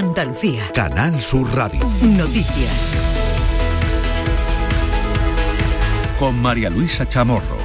Andalucía. Canal Sur Radio. Noticias. Con María Luisa Chamorro.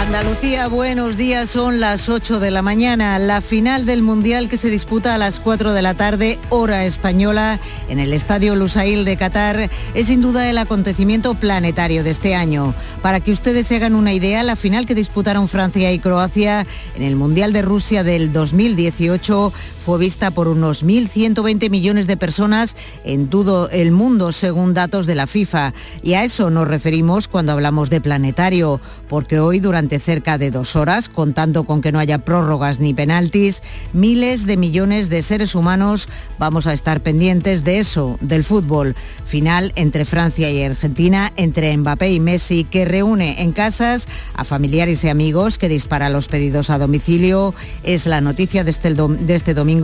Andalucía, buenos días, son las 8 de la mañana, la final del Mundial que se disputa a las 4 de la tarde, hora española, en el Estadio Lusail de Qatar, es sin duda el acontecimiento planetario de este año. Para que ustedes se hagan una idea, la final que disputaron Francia y Croacia en el Mundial de Rusia del 2018 fue vista por unos 1.120 millones de personas en todo el mundo, según datos de la FIFA. Y a eso nos referimos cuando hablamos de planetario, porque hoy durante cerca de dos horas, contando con que no haya prórrogas ni penaltis, miles de millones de seres humanos vamos a estar pendientes de eso, del fútbol. Final entre Francia y Argentina, entre Mbappé y Messi, que reúne en casas a familiares y amigos, que dispara los pedidos a domicilio. Es la noticia de este, de este domingo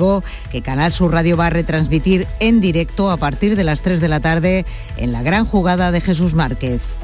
que Canal Sur Radio va a retransmitir en directo a partir de las 3 de la tarde en la gran jugada de Jesús Márquez.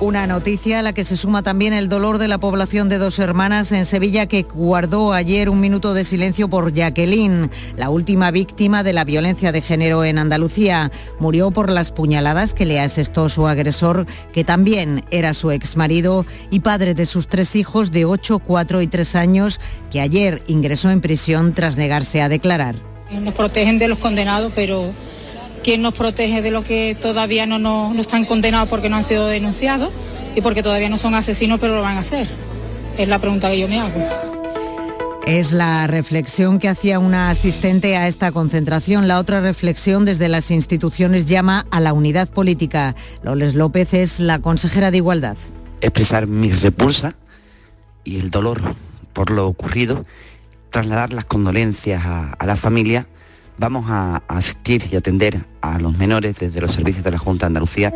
Una noticia a la que se suma también el dolor de la población de dos hermanas en Sevilla que guardó ayer un minuto de silencio por Jacqueline, la última víctima de la violencia de género en Andalucía. Murió por las puñaladas que le asestó su agresor, que también era su exmarido y padre de sus tres hijos de 8, 4 y 3 años, que ayer ingresó en prisión tras negarse a declarar. Nos protegen de los condenados, pero ¿Quién nos protege de lo que todavía no, no, están condenados porque no han sido denunciados y porque todavía no son asesinos pero lo van a hacer? Es la pregunta que yo me hago. Es la reflexión que hacía una asistente a esta concentración. La otra reflexión desde las instituciones llama a la unidad política. Loles López es la consejera de Igualdad. Expresar mi repulsa y el dolor por lo ocurrido, trasladar las condolencias a, a la familia vamos a asistir y atender a los menores desde los servicios de la Junta de Andalucía.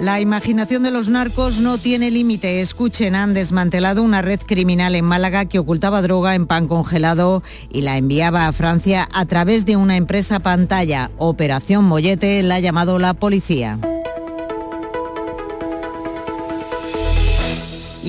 La imaginación de los narcos no tiene límite. Escuchen, han desmantelado una red criminal en Málaga que ocultaba droga en pan congelado y la enviaba a Francia a través de una empresa pantalla. Operación Mollete la ha llamado la policía.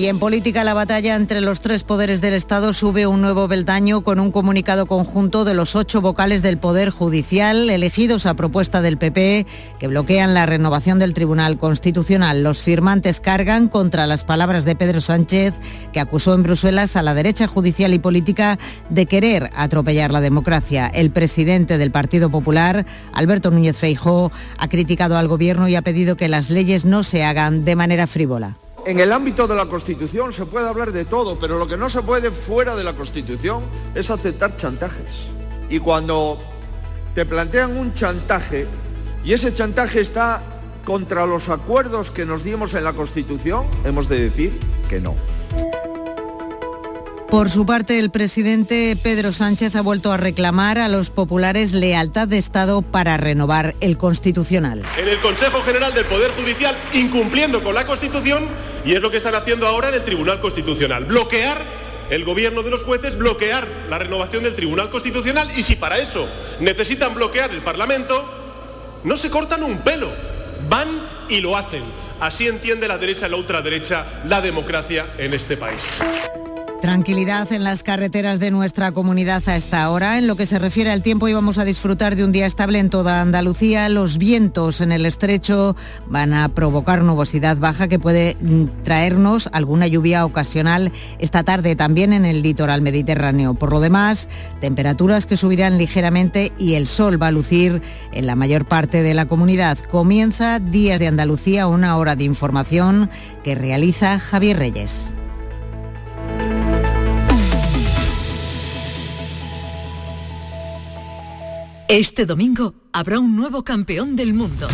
Y en política la batalla entre los tres poderes del Estado sube un nuevo beldaño con un comunicado conjunto de los ocho vocales del Poder Judicial elegidos a propuesta del PP que bloquean la renovación del Tribunal Constitucional. Los firmantes cargan contra las palabras de Pedro Sánchez que acusó en Bruselas a la derecha judicial y política de querer atropellar la democracia. El presidente del Partido Popular, Alberto Núñez Feijó, ha criticado al Gobierno y ha pedido que las leyes no se hagan de manera frívola. En el ámbito de la Constitución se puede hablar de todo, pero lo que no se puede fuera de la Constitución es aceptar chantajes. Y cuando te plantean un chantaje y ese chantaje está contra los acuerdos que nos dimos en la Constitución, hemos de decir que no. Por su parte, el presidente Pedro Sánchez ha vuelto a reclamar a los populares lealtad de Estado para renovar el Constitucional. En el Consejo General del Poder Judicial, incumpliendo con la Constitución, y es lo que están haciendo ahora en el Tribunal Constitucional, bloquear el gobierno de los jueces, bloquear la renovación del Tribunal Constitucional, y si para eso necesitan bloquear el Parlamento, no se cortan un pelo, van y lo hacen. Así entiende la derecha y la ultraderecha la democracia en este país. Tranquilidad en las carreteras de nuestra comunidad a esta hora. En lo que se refiere al tiempo íbamos a disfrutar de un día estable en toda Andalucía. Los vientos en el estrecho van a provocar nubosidad baja que puede mm, traernos alguna lluvia ocasional esta tarde también en el litoral mediterráneo. Por lo demás, temperaturas que subirán ligeramente y el sol va a lucir en la mayor parte de la comunidad. Comienza Días de Andalucía, una hora de información que realiza Javier Reyes. Este domingo habrá un nuevo campeón del mundo.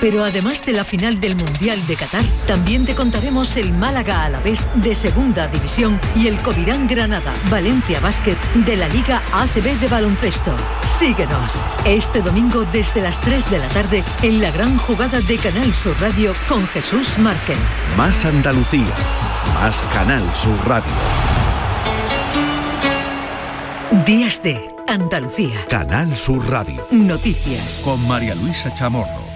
Pero además de la final del Mundial de Qatar, también te contaremos el Málaga a la vez de Segunda División y el Covirán Granada Valencia Básquet de la Liga ACB de baloncesto. Síguenos este domingo desde las 3 de la tarde en la gran jugada de Canal Sur Radio con Jesús Márquez. Más Andalucía, más Canal Sur Radio. Días de Andalucía. Canal Sur Radio. Noticias. Con María Luisa Chamorro.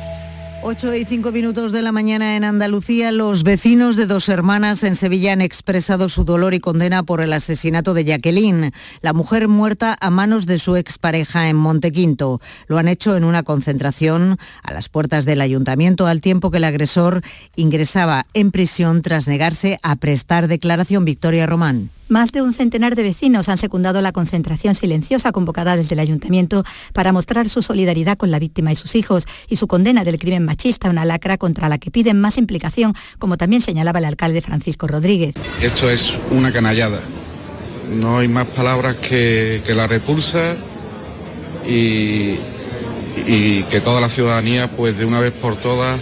8 y 5 minutos de la mañana en Andalucía, los vecinos de dos hermanas en Sevilla han expresado su dolor y condena por el asesinato de Jacqueline, la mujer muerta a manos de su expareja en Montequinto. Lo han hecho en una concentración a las puertas del ayuntamiento al tiempo que el agresor ingresaba en prisión tras negarse a prestar declaración. Victoria Román. Más de un centenar de vecinos han secundado la concentración silenciosa convocada desde el ayuntamiento para mostrar su solidaridad con la víctima y sus hijos y su condena del crimen machista, una lacra contra la que piden más implicación, como también señalaba el alcalde Francisco Rodríguez. Esto es una canallada. No hay más palabras que, la repulsa y, que toda la ciudadanía, pues de una vez por todas,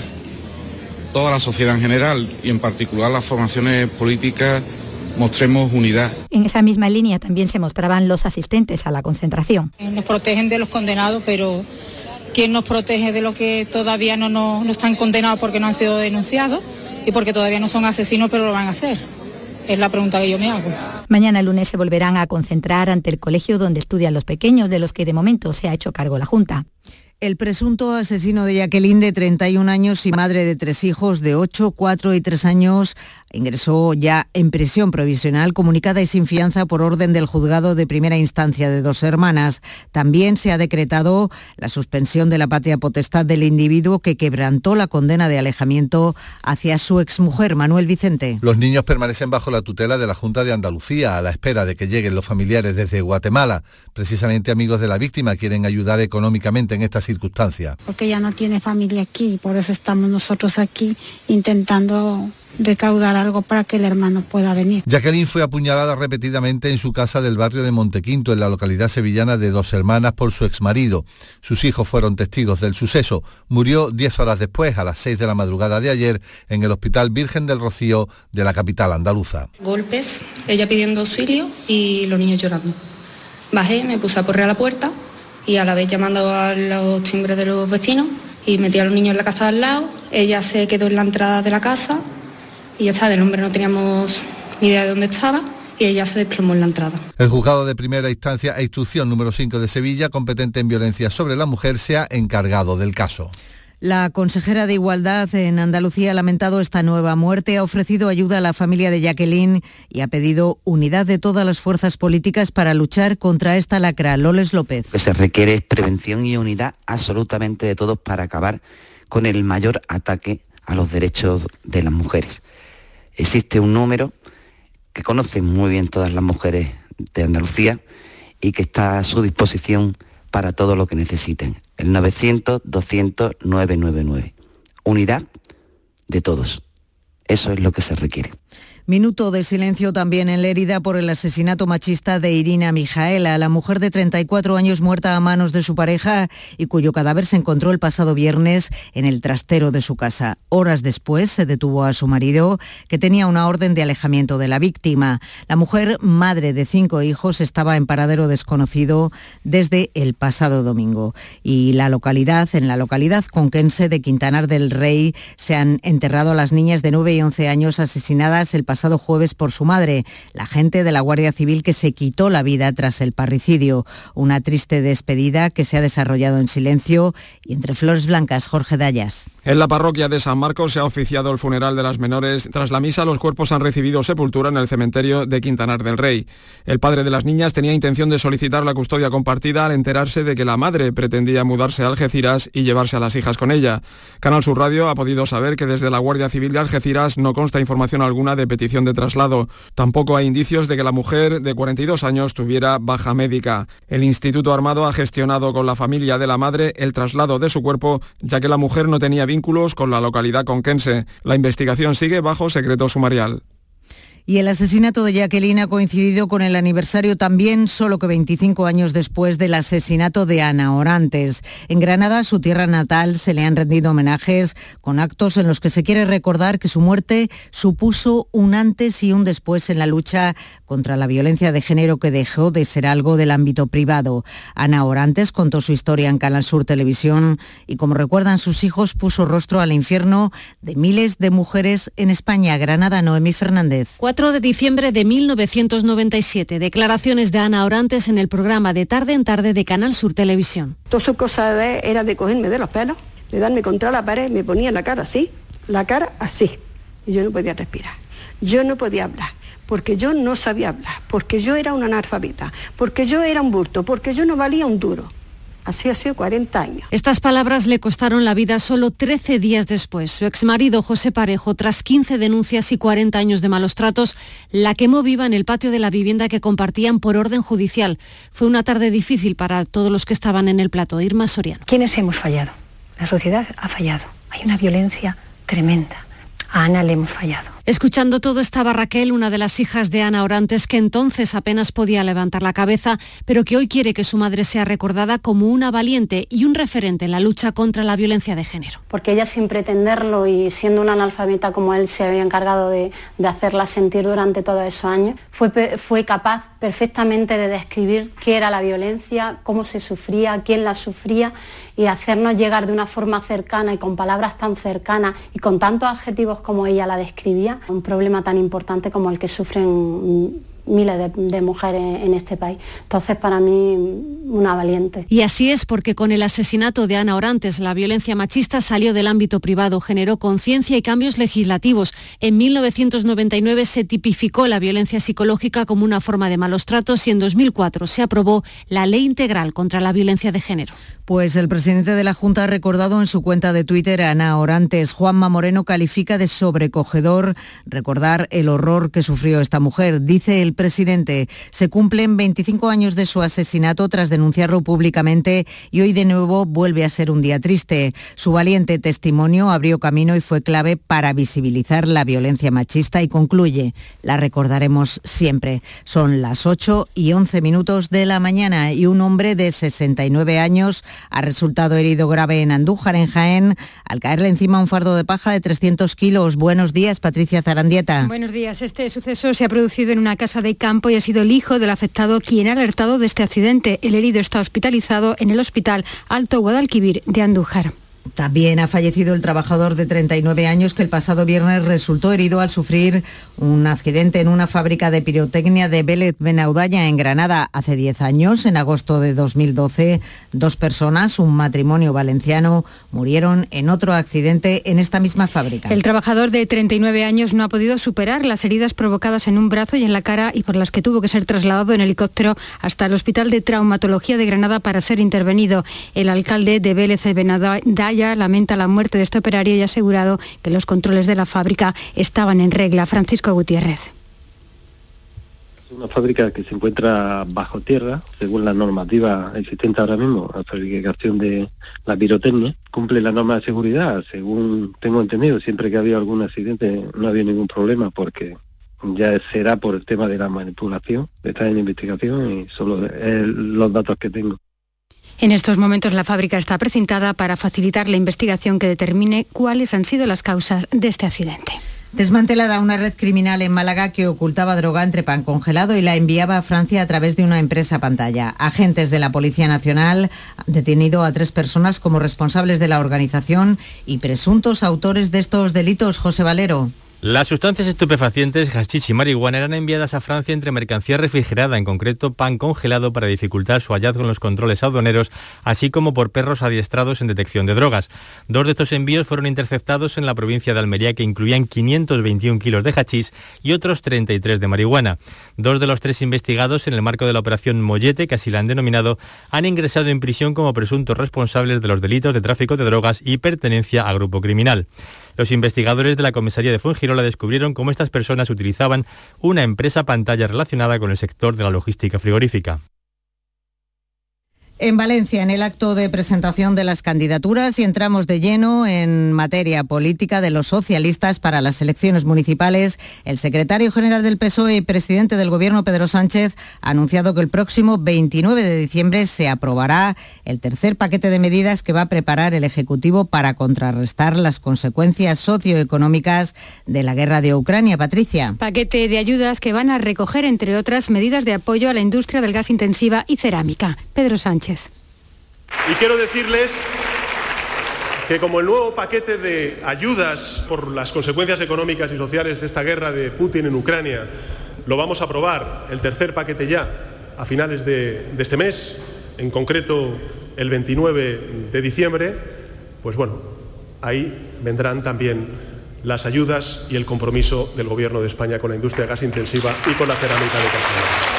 toda la sociedad en general y en particular las formaciones políticas, mostremos unidad. En esa misma línea también se mostraban los asistentes a la concentración. Nos protegen de los condenados, pero ¿quién nos protege de los que todavía no, no, están condenados porque no han sido denunciados y porque todavía no son asesinos pero lo van a hacer? Es la pregunta que yo me hago. Mañana lunes se volverán a concentrar ante el colegio donde estudian los pequeños, de los que de momento se ha hecho cargo la Junta. El presunto asesino de Jacqueline, de 31 años y madre de tres hijos de 8, 4 y 3 años, ingresó ya en prisión provisional comunicada y sin fianza por orden del juzgado de primera instancia de dos hermanas. También se ha decretado la suspensión de la patria potestad del individuo que quebrantó la condena de alejamiento hacia su exmujer, Manuel Vicente. Los niños permanecen bajo la tutela de la Junta de Andalucía a la espera de que lleguen los familiares desde Guatemala. Precisamente amigos de la víctima quieren ayudar económicamente en esta circunstancia. Porque ya no tiene familia aquí, por eso estamos nosotros aquí intentando recaudar algo para que el hermano pueda venir. Jacqueline fue apuñalada repetidamente en su casa del barrio de Montequinto, en la localidad sevillana de Dos Hermanas, por su exmarido. Sus hijos fueron testigos del suceso. Murió 10 horas después, a las 6 de la madrugada de ayer, en el Hospital Virgen del Rocío de la capital andaluza. Golpes, ella pidiendo auxilio y los niños llorando. Bajé, me puse a porrear a la puerta y a la vez llamando a los timbres de los vecinos y metí a los niños en la casa al lado. Ella se quedó en la entrada de la casa y ya está, del hombre no teníamos ni idea de dónde estaba y ella se desplomó en la entrada. El juzgado de primera instancia e instrucción número 5 de Sevilla, competente en violencia sobre la mujer, se ha encargado del caso. La consejera de Igualdad en Andalucía ha lamentado esta nueva muerte, ha ofrecido ayuda a la familia de Jacqueline y ha pedido unidad de todas las fuerzas políticas para luchar contra esta lacra. Loles López. Lo que se requiere prevención y unidad absolutamente de todos para acabar con el mayor ataque a los derechos de las mujeres existe un número que conocen muy bien todas las mujeres de Andalucía y que está a su disposición para todo lo que necesiten. El 900-200-999. Unidad de todos. Eso es lo que se requiere. Minuto de silencio también en Lérida por el asesinato machista de Irina Mijaela, la mujer de 34 años muerta a manos de su pareja y cuyo cadáver se encontró el pasado viernes en el trastero de su casa. Horas después se detuvo a su marido, que tenía una orden de alejamiento de la víctima. La mujer, madre de cinco hijos, estaba en paradero desconocido desde el pasado domingo. Y la localidad, en la localidad conquense de Quintanar del Rey, se han enterrado a las niñas de 9 y 11 años asesinadas el pasado pasado jueves por su madre, la gente de la Guardia Civil que se quitó la vida tras el parricidio. Una triste despedida que se ha desarrollado en silencio y entre flores blancas, Jorge Dayas. En la parroquia de San Marcos se ha oficiado el funeral de las menores. Tras la misa, los cuerpos han recibido sepultura en el cementerio de Quintanar del Rey. El padre de las niñas tenía intención de solicitar la custodia compartida al enterarse de que la madre pretendía mudarse a Algeciras y llevarse a las hijas con ella. Canal Sur Radio ha podido saber que desde la Guardia Civil de Algeciras no consta información alguna de petición de traslado. Tampoco hay indicios de que la mujer de 42 años tuviera baja médica. El Instituto Armado ha gestionado con la familia de la madre el traslado de su cuerpo, ya que la mujer no tenía vínculos con la localidad conquense. La investigación sigue bajo secreto sumarial. Y el asesinato de Jacqueline ha coincidido con el aniversario también, solo que 25 años después del asesinato de Ana Orantes. En Granada, su tierra natal, se le han rendido homenajes con actos en los que se quiere recordar que su muerte supuso un antes y un después en la lucha contra la violencia de género que dejó de ser algo del ámbito privado. Ana Orantes contó su historia en Canal Sur Televisión y como recuerdan sus hijos, puso rostro al infierno de miles de mujeres en España. Granada, Noemí Fernández de diciembre de 1997. Declaraciones de Ana Orantes en el programa de Tarde en Tarde de Canal Sur Televisión. Toda su cosa era de cogerme de los pelos de darme contra la pared, me ponía la cara así, la cara así, y yo no podía respirar. Yo no podía hablar, porque yo no sabía hablar, porque yo era una analfabeta, porque yo era un burto, porque yo no valía un duro. Así ha sido 40 años. Estas palabras le costaron la vida solo 13 días después. Su exmarido José Parejo, tras 15 denuncias y 40 años de malos tratos, la quemó viva en el patio de la vivienda que compartían por orden judicial. Fue una tarde difícil para todos los que estaban en el plato. Irma Soriano. ¿Quiénes hemos fallado? La sociedad ha fallado. Hay una violencia tremenda. A Ana le hemos fallado. Escuchando todo estaba Raquel, una de las hijas de Ana Orantes, que entonces apenas podía levantar la cabeza, pero que hoy quiere que su madre sea recordada como una valiente y un referente en la lucha contra la violencia de género. Porque ella sin pretenderlo y siendo una analfabeta como él se había encargado de, hacerla sentir durante todos esos años, fue, fue capaz perfectamente de describir qué era la violencia, cómo se sufría, quién la sufría y hacernos llegar de una forma cercana y con palabras tan cercanas y con tantos adjetivos como ella la describía un problema tan importante como el que sufren miles de, mujeres en este país. Entonces, para mí, una valiente. Y así es porque con el asesinato de Ana Orantes, la violencia machista salió del ámbito privado, generó conciencia y cambios legislativos. En 1999 se tipificó la violencia psicológica como una forma de malos tratos y en 2004 se aprobó la Ley Integral contra la Violencia de Género. Pues el presidente de la Junta ha recordado en su cuenta de Twitter a Ana Orantes. Juanma Moreno califica de sobrecogedor recordar el horror que sufrió esta mujer. Dice el presidente, se cumplen 25 años de su asesinato tras denunciarlo públicamente y hoy de nuevo vuelve a ser un día triste. Su valiente testimonio abrió camino y fue clave para visibilizar la violencia machista y concluye, la recordaremos siempre. Son las 8 y 11 minutos de la mañana y un hombre de 69 años ha resultado herido grave en Andújar, en Jaén, al caerle encima un fardo de paja de 300 kilos. Buenos días, Patricia Zarandieta. Buenos días. Este suceso se ha producido en una casa de campo y ha sido el hijo del afectado quien ha alertado de este accidente. El herido está hospitalizado en el Hospital Alto Guadalquivir de Andújar. También ha fallecido el trabajador de 39 años que el pasado viernes resultó herido al sufrir un accidente en una fábrica de pirotecnia de Vélez Benaudalla en Granada hace 10 años. En agosto de 2012, dos personas, un matrimonio valenciano, murieron en otro accidente en esta misma fábrica. El trabajador de 39 años no ha podido superar las heridas provocadas en un brazo y en la cara y por las que tuvo que ser trasladado en helicóptero hasta el Hospital de Traumatología de Granada para ser intervenido. El alcalde de Vélez Benaudalla lamenta la muerte de este operario y ha asegurado que los controles de la fábrica estaban en regla. Francisco Gutiérrez. Una fábrica que se encuentra bajo tierra, según la normativa existente ahora mismo, la fabricación de la pirotecnia. Cumple la norma de seguridad, según tengo entendido. Siempre que ha habido algún accidente no ha habido ningún problema porque ya será por el tema de la manipulación, está en investigación y solo los datos que tengo. En estos momentos la fábrica está precintada para facilitar la investigación que determine cuáles han sido las causas de este accidente. Desmantelada una red criminal en Málaga que ocultaba droga entre pan congelado y la enviaba a Francia a través de una empresa pantalla. Agentes de la Policía Nacional han detenido a tres personas como responsables de la organización y presuntos autores de estos delitos. José Valero. Las sustancias estupefacientes, hashish y marihuana eran enviadas a Francia entre mercancía refrigerada, en concreto pan congelado, para dificultar su hallazgo en los controles aduaneros, así como por perros adiestrados en detección de drogas. Dos de estos envíos fueron interceptados en la provincia de Almería, que incluían 521 kilos de hachís y otros 33 de marihuana. Dos de los tres investigados en el marco de la operación Mollete, que así la han denominado, han ingresado en prisión como presuntos responsables de los delitos de tráfico de drogas y pertenencia a grupo criminal. Los investigadores de la comisaría de Fuengirola descubrieron cómo estas personas utilizaban una empresa pantalla relacionada con el sector de la logística frigorífica. En Valencia, en el acto de presentación de las candidaturas y entramos de lleno en materia política de los socialistas para las elecciones municipales, el secretario general del PSOE y presidente del Gobierno, Pedro Sánchez, ha anunciado que el próximo 29 de diciembre se aprobará el tercer paquete de medidas que va a preparar el Ejecutivo para contrarrestar las consecuencias socioeconómicas de la guerra de Ucrania. Patricia. Paquete de ayudas que van a recoger, entre otras, medidas de apoyo a la industria del gas intensiva y cerámica. Pedro Sánchez. Y quiero decirles que como el nuevo paquete de ayudas por las consecuencias económicas y sociales de esta guerra de Putin en Ucrania lo vamos a aprobar, el tercer paquete ya, a finales de, este mes, en concreto el 29 de diciembre, pues bueno, ahí vendrán también las ayudas y el compromiso del Gobierno de España con la industria gas intensiva y con la cerámica de Castellón.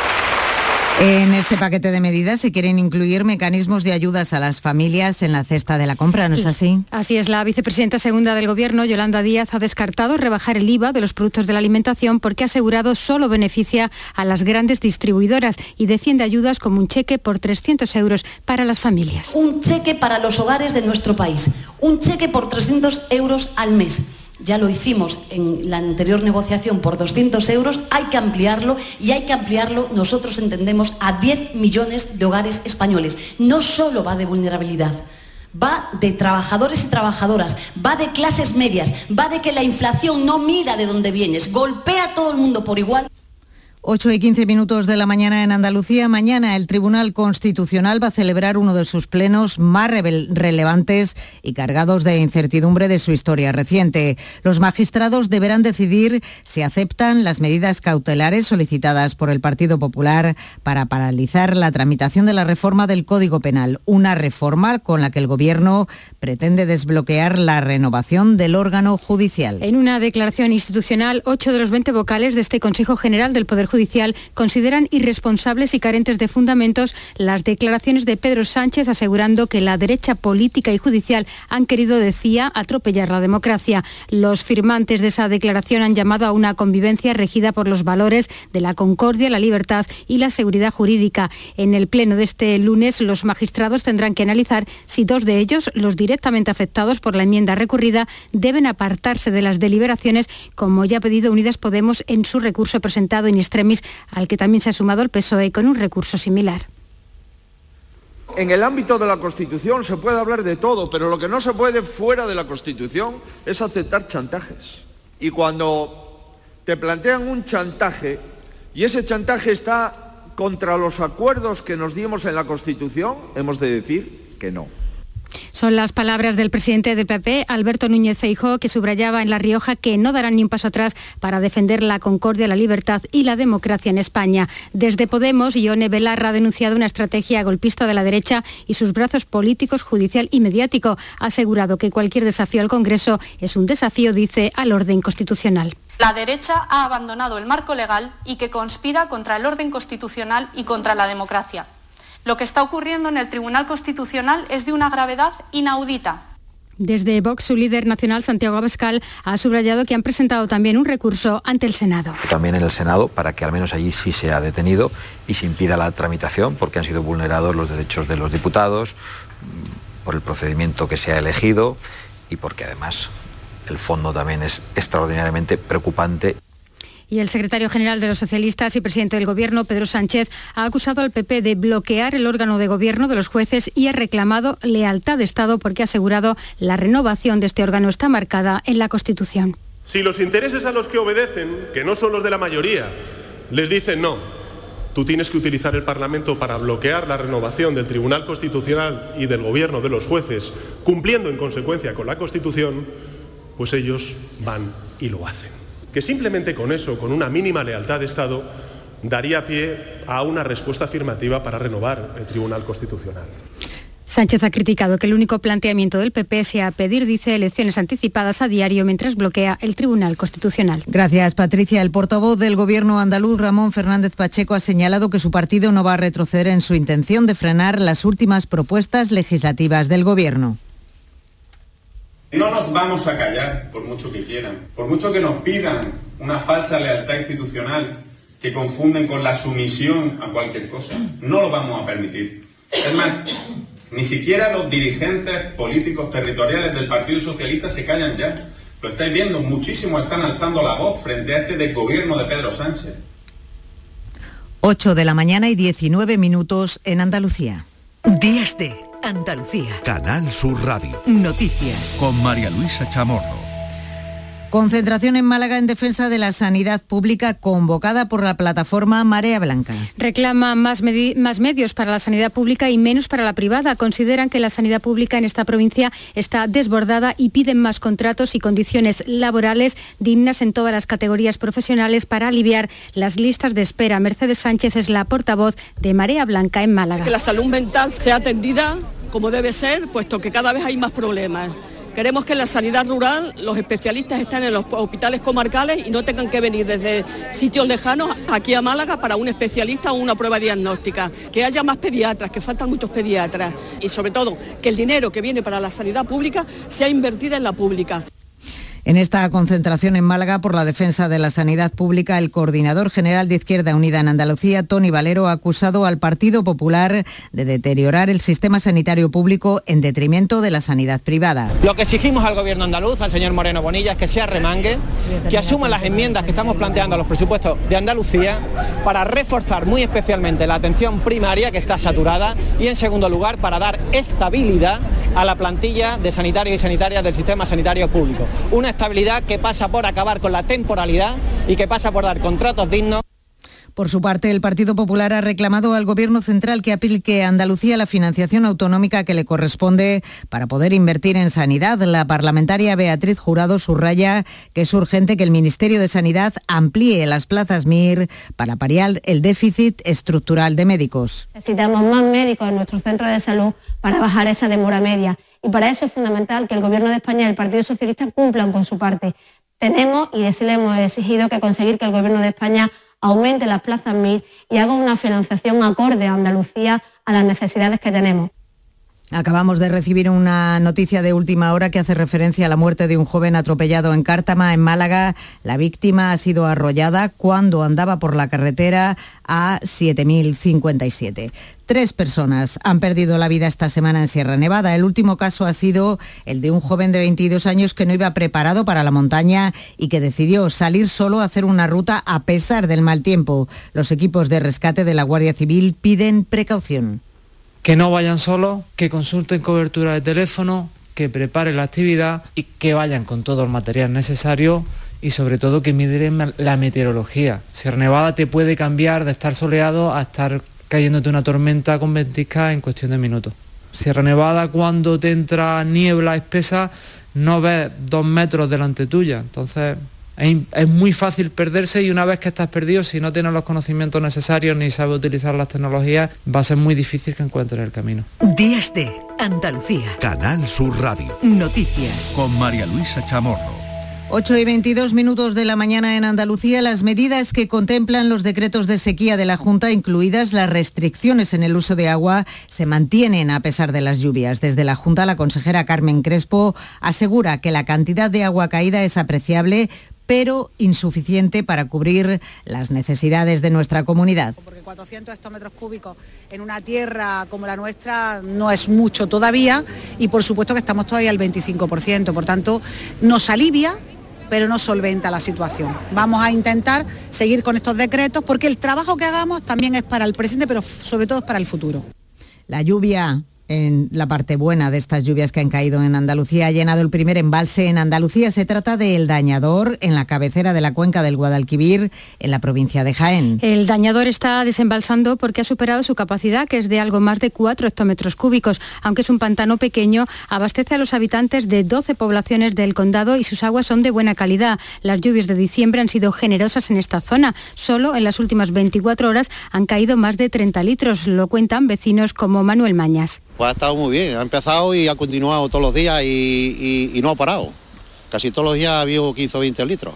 En este paquete de medidas se quieren incluir mecanismos de ayudas a las familias en la cesta de la compra, ¿no es así? Así es, la vicepresidenta segunda del Gobierno, Yolanda Díaz, ha descartado rebajar el IVA de los productos de la alimentación porque ha asegurado solo beneficia a las grandes distribuidoras y defiende ayudas como un cheque por 300 euros para las familias. Un cheque para los hogares de nuestro país, un cheque por 300 euros al mes ya lo hicimos en la anterior negociación por 200 euros, hay que ampliarlo y hay que ampliarlo, nosotros entendemos, a 10 millones de hogares españoles. No solo va de vulnerabilidad. Va de trabajadores y trabajadoras, va de clases medias, va de que la inflación no mira de dónde vienes, golpea a todo el mundo por igual. 8 y 15 minutos de la mañana en Andalucía. Mañana el Tribunal Constitucional va a celebrar uno de sus plenos más relevantes y cargados de incertidumbre de su historia reciente. Los magistrados deberán decidir si aceptan las medidas cautelares solicitadas por el Partido Popular para paralizar la tramitación de la reforma del Código Penal. Una reforma con la que el Gobierno pretende desbloquear la renovación del órgano judicial. En una declaración institucional, ocho de los 20 vocales de este Consejo General del Poder Judicial consideran irresponsables y carentes de fundamentos las declaraciones de Pedro Sánchez asegurando que la derecha política y judicial han querido, decía, atropellar la democracia. Los firmantes de esa declaración han llamado a una convivencia regida por los valores de la concordia, la libertad y la seguridad jurídica. En el pleno de este lunes, los magistrados tendrán que analizar si dos de ellos, los directamente afectados por la enmienda recurrida, deben apartarse de las deliberaciones, como ya ha pedido Unidas Podemos en su recurso presentado en al que también se ha sumado el PSOE con un recurso similar. En el ámbito de la Constitución se puede hablar de todo, pero lo que no se puede fuera de la Constitución es aceptar chantajes. Y cuando te plantean un chantaje y ese chantaje está contra los acuerdos que nos dimos en la Constitución, hemos de decir que no. Son las palabras del presidente del PP, Alberto Núñez Feijóo, que subrayaba en La Rioja que no darán ni un paso atrás para defender la concordia, la libertad y la democracia en España. Desde Podemos, Ione Belarra ha denunciado una estrategia golpista de la derecha y sus brazos políticos, judicial y mediático. Ha asegurado que cualquier desafío al Congreso es un desafío, dice, al orden constitucional. La derecha ha abandonado el marco legal y que conspira contra el orden constitucional y contra la democracia. Lo que está ocurriendo en el Tribunal Constitucional es de una gravedad inaudita. Desde Vox, su líder nacional, Santiago Abascal, ha subrayado que han presentado también un recurso ante el Senado. También en el Senado, para que al menos allí sí se ha detenido y se impida la tramitación, porque han sido vulnerados los derechos de los diputados, mm, por el procedimiento que se ha elegido y porque además el fondo también es extraordinariamente preocupante. Y el secretario general de los socialistas y presidente del Gobierno, Pedro Sánchez, ha acusado al PP de bloquear el órgano de gobierno de los jueces y ha reclamado lealtad de Estado porque ha asegurado la renovación de este órgano está marcada en la Constitución. Si los intereses a los que obedecen, que no son los de la mayoría, les dicen no, tú tienes que utilizar el Parlamento para bloquear la renovación del Tribunal Constitucional y del Gobierno de los jueces, cumpliendo en consecuencia con la Constitución, pues ellos van y lo hacen que simplemente con eso, con una mínima lealtad de Estado, daría pie a una respuesta afirmativa para renovar el Tribunal Constitucional. Sánchez ha criticado que el único planteamiento del PP sea pedir, dice, elecciones anticipadas a diario mientras bloquea el Tribunal Constitucional. Gracias, Patricia. El portavoz del Gobierno andaluz, Ramón Fernández Pacheco, ha señalado que su partido no va a retroceder en su intención de frenar las últimas propuestas legislativas del Gobierno. No nos vamos a callar por mucho que quieran, por mucho que nos pidan una falsa lealtad institucional que confunden con la sumisión a cualquier cosa. No lo vamos a permitir. Es más, ni siquiera los dirigentes políticos territoriales del Partido Socialista se callan ya. Lo estáis viendo, muchísimos están alzando la voz frente a este desgobierno de Pedro Sánchez. 8 de la mañana y 19 minutos en Andalucía. Días de Andalucía. Canal Sur Radio. Noticias. Con María Luisa Chamorro. Concentración en Málaga en defensa de la sanidad pública convocada por la plataforma Marea Blanca. Reclama más, más, medios para la sanidad pública y menos para la privada. Consideran que la sanidad pública en esta provincia está desbordada y piden más contratos y condiciones laborales dignas en todas las categorías profesionales para aliviar las listas de espera. Mercedes Sánchez es la portavoz de Marea Blanca en Málaga. Que la salud mental sea atendida como debe ser, puesto que cada vez hay más problemas. Queremos que en la sanidad rural los especialistas estén en los hospitales comarcales y no tengan que venir desde sitios lejanos aquí a Málaga para un especialista o una prueba diagnóstica. Que haya más pediatras, que faltan muchos pediatras y sobre todo que el dinero que viene para la sanidad pública sea invertida en la pública. En esta concentración en Málaga por la defensa de la sanidad pública, el coordinador general de Izquierda Unida en Andalucía, Tony Valero, ha acusado al Partido Popular de deteriorar el sistema sanitario público en detrimento de la sanidad privada. Lo que exigimos al gobierno andaluz, al señor Moreno Bonilla, es que sea remangue, que asuma las enmiendas que estamos planteando a los presupuestos de Andalucía para reforzar muy especialmente la atención primaria que está saturada y en segundo lugar para dar estabilidad a la plantilla de sanitarios y sanitarias del sistema sanitario público. Una estabilidad que pasa por acabar con la temporalidad y que pasa por dar contratos dignos. Por su parte, el Partido Popular ha reclamado al Gobierno central que aplique a Andalucía la financiación autonómica que le corresponde para poder invertir en sanidad. La parlamentaria Beatriz Jurado subraya que es urgente que el Ministerio de Sanidad amplíe las plazas MIR para pariar el déficit estructural de médicos. Necesitamos más médicos en nuestros centros de salud para bajar esa demora media. Y para eso es fundamental que el Gobierno de España y el Partido Socialista cumplan con su parte. Tenemos, y así le hemos exigido, que conseguir que el Gobierno de España aumente las plazas MIR y haga una financiación acorde a Andalucía a las necesidades que tenemos. Acabamos de recibir una noticia de última hora que hace referencia a la muerte de un joven atropellado en Cártama, en Málaga. La víctima ha sido arrollada cuando andaba por la carretera a 7057. Tres personas han perdido la vida esta semana en Sierra Nevada. El último caso ha sido el de un joven de 22 años que no iba preparado para la montaña y que decidió salir solo a hacer una ruta a pesar del mal tiempo. Los equipos de rescate de la Guardia Civil piden precaución que no vayan solos, que consulten cobertura de teléfono, que preparen la actividad y que vayan con todo el material necesario y sobre todo que miren la meteorología. Sierra Nevada te puede cambiar de estar soleado a estar cayéndote una tormenta con ventisca en cuestión de minutos. Sierra Nevada cuando te entra niebla espesa no ves dos metros delante tuya, entonces es, muy fácil perderse y una vez que estás perdido, si no tienes los conocimientos necesarios ni sabes utilizar las tecnologías, va a ser muy difícil que encuentres el camino. Días de Andalucía. Canal Sur Radio. Noticias. Con María Luisa Chamorro. 8 y 22 minutos de la mañana en Andalucía, las medidas que contemplan los decretos de sequía de la Junta, incluidas las restricciones en el uso de agua, se mantienen a pesar de las lluvias. Desde la Junta, la consejera Carmen Crespo asegura que la cantidad de agua caída es apreciable, pero insuficiente para cubrir las necesidades de nuestra comunidad. Porque 400 hectómetros cúbicos en una tierra como la nuestra no es mucho todavía y por supuesto que estamos todavía al 25%, por tanto nos alivia pero no solventa la situación. Vamos a intentar seguir con estos decretos porque el trabajo que hagamos también es para el presente, pero sobre todo es para el futuro. La lluvia en la parte buena de estas lluvias que han caído en Andalucía. Ha llenado el primer embalse en Andalucía. Se trata del Dañador, en la cabecera de la cuenca del Guadalquivir, en la provincia de Jaén. El Dañador está desembalsando porque ha superado su capacidad, que es de algo más de 4 hectómetros cúbicos. Aunque es un pantano pequeño, abastece a los habitantes de 12 poblaciones del condado y sus aguas son de buena calidad. Las lluvias de diciembre han sido generosas en esta zona. Solo en las últimas 24 horas han caído más de 30 litros, lo cuentan vecinos como Manuel Mañas. Pues ha estado muy bien, ha empezado y ha continuado todos los días y, no ha parado. Casi todos los días ha habido 15 o 20 litros.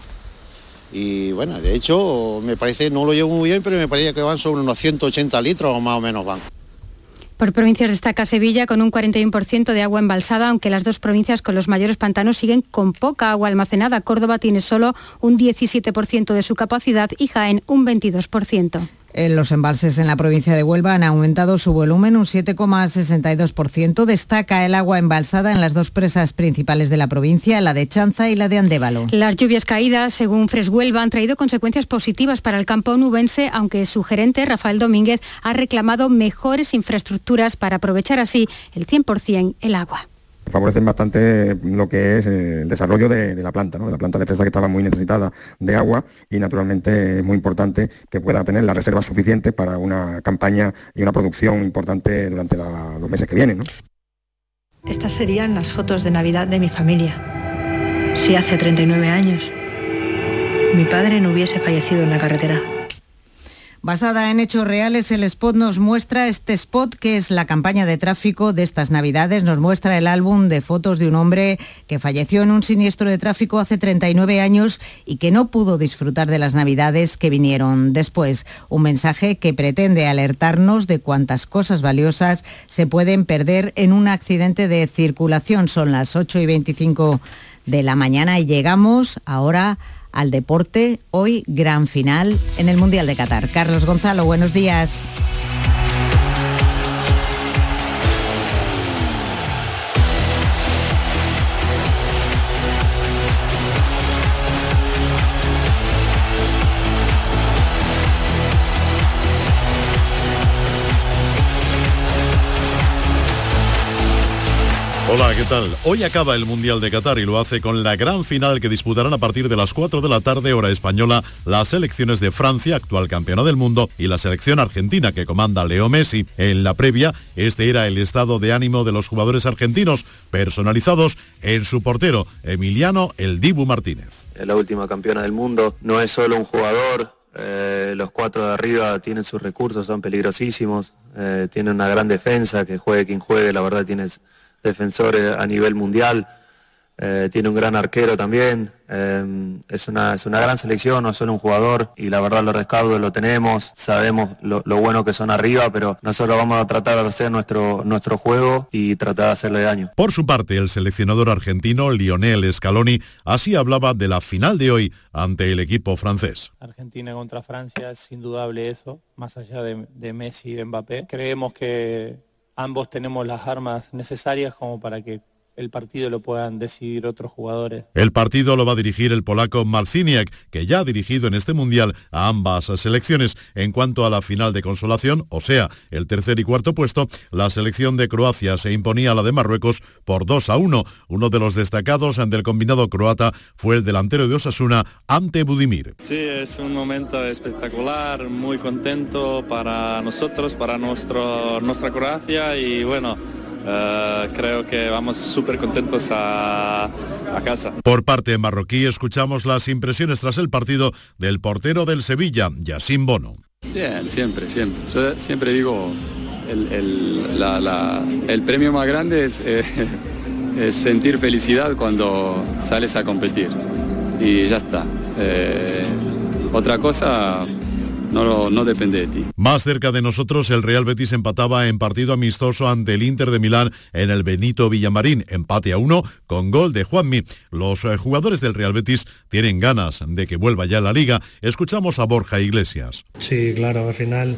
Y bueno, de hecho, me parece, no lo llevo muy bien, pero me parece que van sobre unos 180 litros más o menos van. Por provincias destaca Sevilla con un 41% de agua embalsada, aunque las dos provincias con los mayores pantanos siguen con poca agua almacenada. Córdoba tiene solo un 17% de su capacidad y Jaén un 22%. Los embalses en la provincia de Huelva han aumentado su volumen un 7,62%. Destaca el agua embalsada en las dos presas principales de la provincia, la de Chanza y la de Andévalo. Las lluvias caídas, según Freshuelva, han traído consecuencias positivas para el campo nubense, aunque su gerente, Rafael Domínguez, ha reclamado mejores infraestructuras para aprovechar así el 100% el agua favorecen bastante lo que es eh, el desarrollo de, la planta, de la planta de presa que estaba muy necesitada de agua y naturalmente es muy importante que pueda tener las reservas suficientes para una campaña y una producción importante durante los meses que vienen. Estas serían las fotos de Navidad de mi familia. Si hace 39 años mi padre no hubiese fallecido en la carretera. Basada en hechos reales, el spot nos muestra este spot que es la campaña de tráfico de estas Navidades. Nos muestra el álbum de fotos de un hombre que falleció en un siniestro de tráfico hace 39 años y que no pudo disfrutar de las Navidades que vinieron después. Un mensaje que pretende alertarnos de cuántas cosas valiosas se pueden perder en un accidente de circulación. Son las 8 y 25 de la mañana y llegamos ahora al deporte. Hoy gran final en el Mundial de Qatar. Carlos Gonzalo, buenos días. Hola, ¿qué tal? Hoy acaba el Mundial de Qatar y lo hace con la gran final que disputarán a partir de las 4 de la tarde hora española las selecciones de Francia, actual campeona del mundo, y la selección argentina que comanda Leo Messi. En la previa, este era el estado de ánimo de los jugadores argentinos, personalizados en su portero, Emiliano El Dibu Martínez. La última campeona del mundo no es solo un jugador, eh, los cuatro de arriba tienen sus recursos, son peligrosísimos, eh, tienen una gran defensa, que juegue quien juegue, la verdad tienes defensores a nivel mundial. Eh, tiene un gran arquero también, eh, es, una, es una gran selección, no es solo un jugador y la verdad los rescaudos lo tenemos, sabemos lo, bueno que son arriba, pero nosotros vamos a tratar de hacer nuestro, nuestro juego y tratar de hacerle daño. Por su parte, el seleccionador argentino Lionel Scaloni así hablaba de la final de hoy ante el equipo francés. Argentina contra Francia es indudable eso, más allá de, de Messi y de Mbappé. Creemos que ambos tenemos las armas necesarias como para que el partido lo puedan decidir otros jugadores. El partido lo va a dirigir el polaco Marciniak, que ya ha dirigido en este Mundial a ambas selecciones. En cuanto a la final de consolación, o sea, el tercer y cuarto puesto, la selección de Croacia se imponía a la de Marruecos por 2 a 1. Uno de los destacados del combinado croata fue el delantero de Osasuna, Ante Budimir. Sí, es un momento espectacular, muy contento para nosotros, para nuestro, nuestra Croacia y bueno, eh, creo que vamos súper contentos a, casa. Por parte marroquí escuchamos las impresiones tras el partido del portero del Sevilla, Yassin Bono. Bien, siempre, siempre. Yo siempre digo, el, premio más grande es, eh, es, sentir felicidad cuando sales a competir. Y ya está. Eh, otra cosa no, no depende de ti. Más cerca de nosotros, el Real Betis empataba en partido amistoso ante el Inter de Milán en el Benito Villamarín, empate a uno con gol de Juanmi. Los eh, jugadores del Real Betis tienen ganas de que vuelva ya la liga. Escuchamos a Borja Iglesias. Sí, claro, al final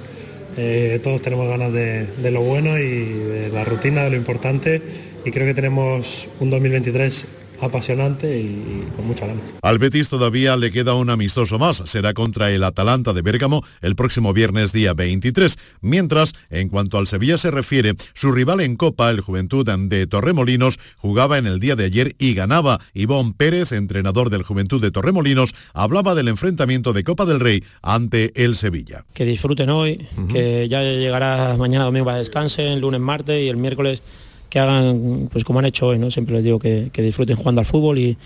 eh, todos tenemos ganas de, de lo bueno y de la rutina, de lo importante y creo que tenemos un 2023 apasionante y, con mucha ganas. Al Betis todavía le queda un amistoso más. Será contra el Atalanta de Bérgamo el próximo viernes día 23. Mientras, en cuanto al Sevilla se refiere, su rival en Copa, el Juventud de Torremolinos, jugaba en el día de ayer y ganaba. Ivón Pérez, entrenador del Juventud de Torremolinos, hablaba del enfrentamiento de Copa del Rey ante el Sevilla. Que disfruten hoy, que ya llegará mañana domingo para descansen, lunes, martes y el miércoles que hagan pues como han hecho hoy, ¿no? Siempre les digo que, disfruten jugando al fútbol y,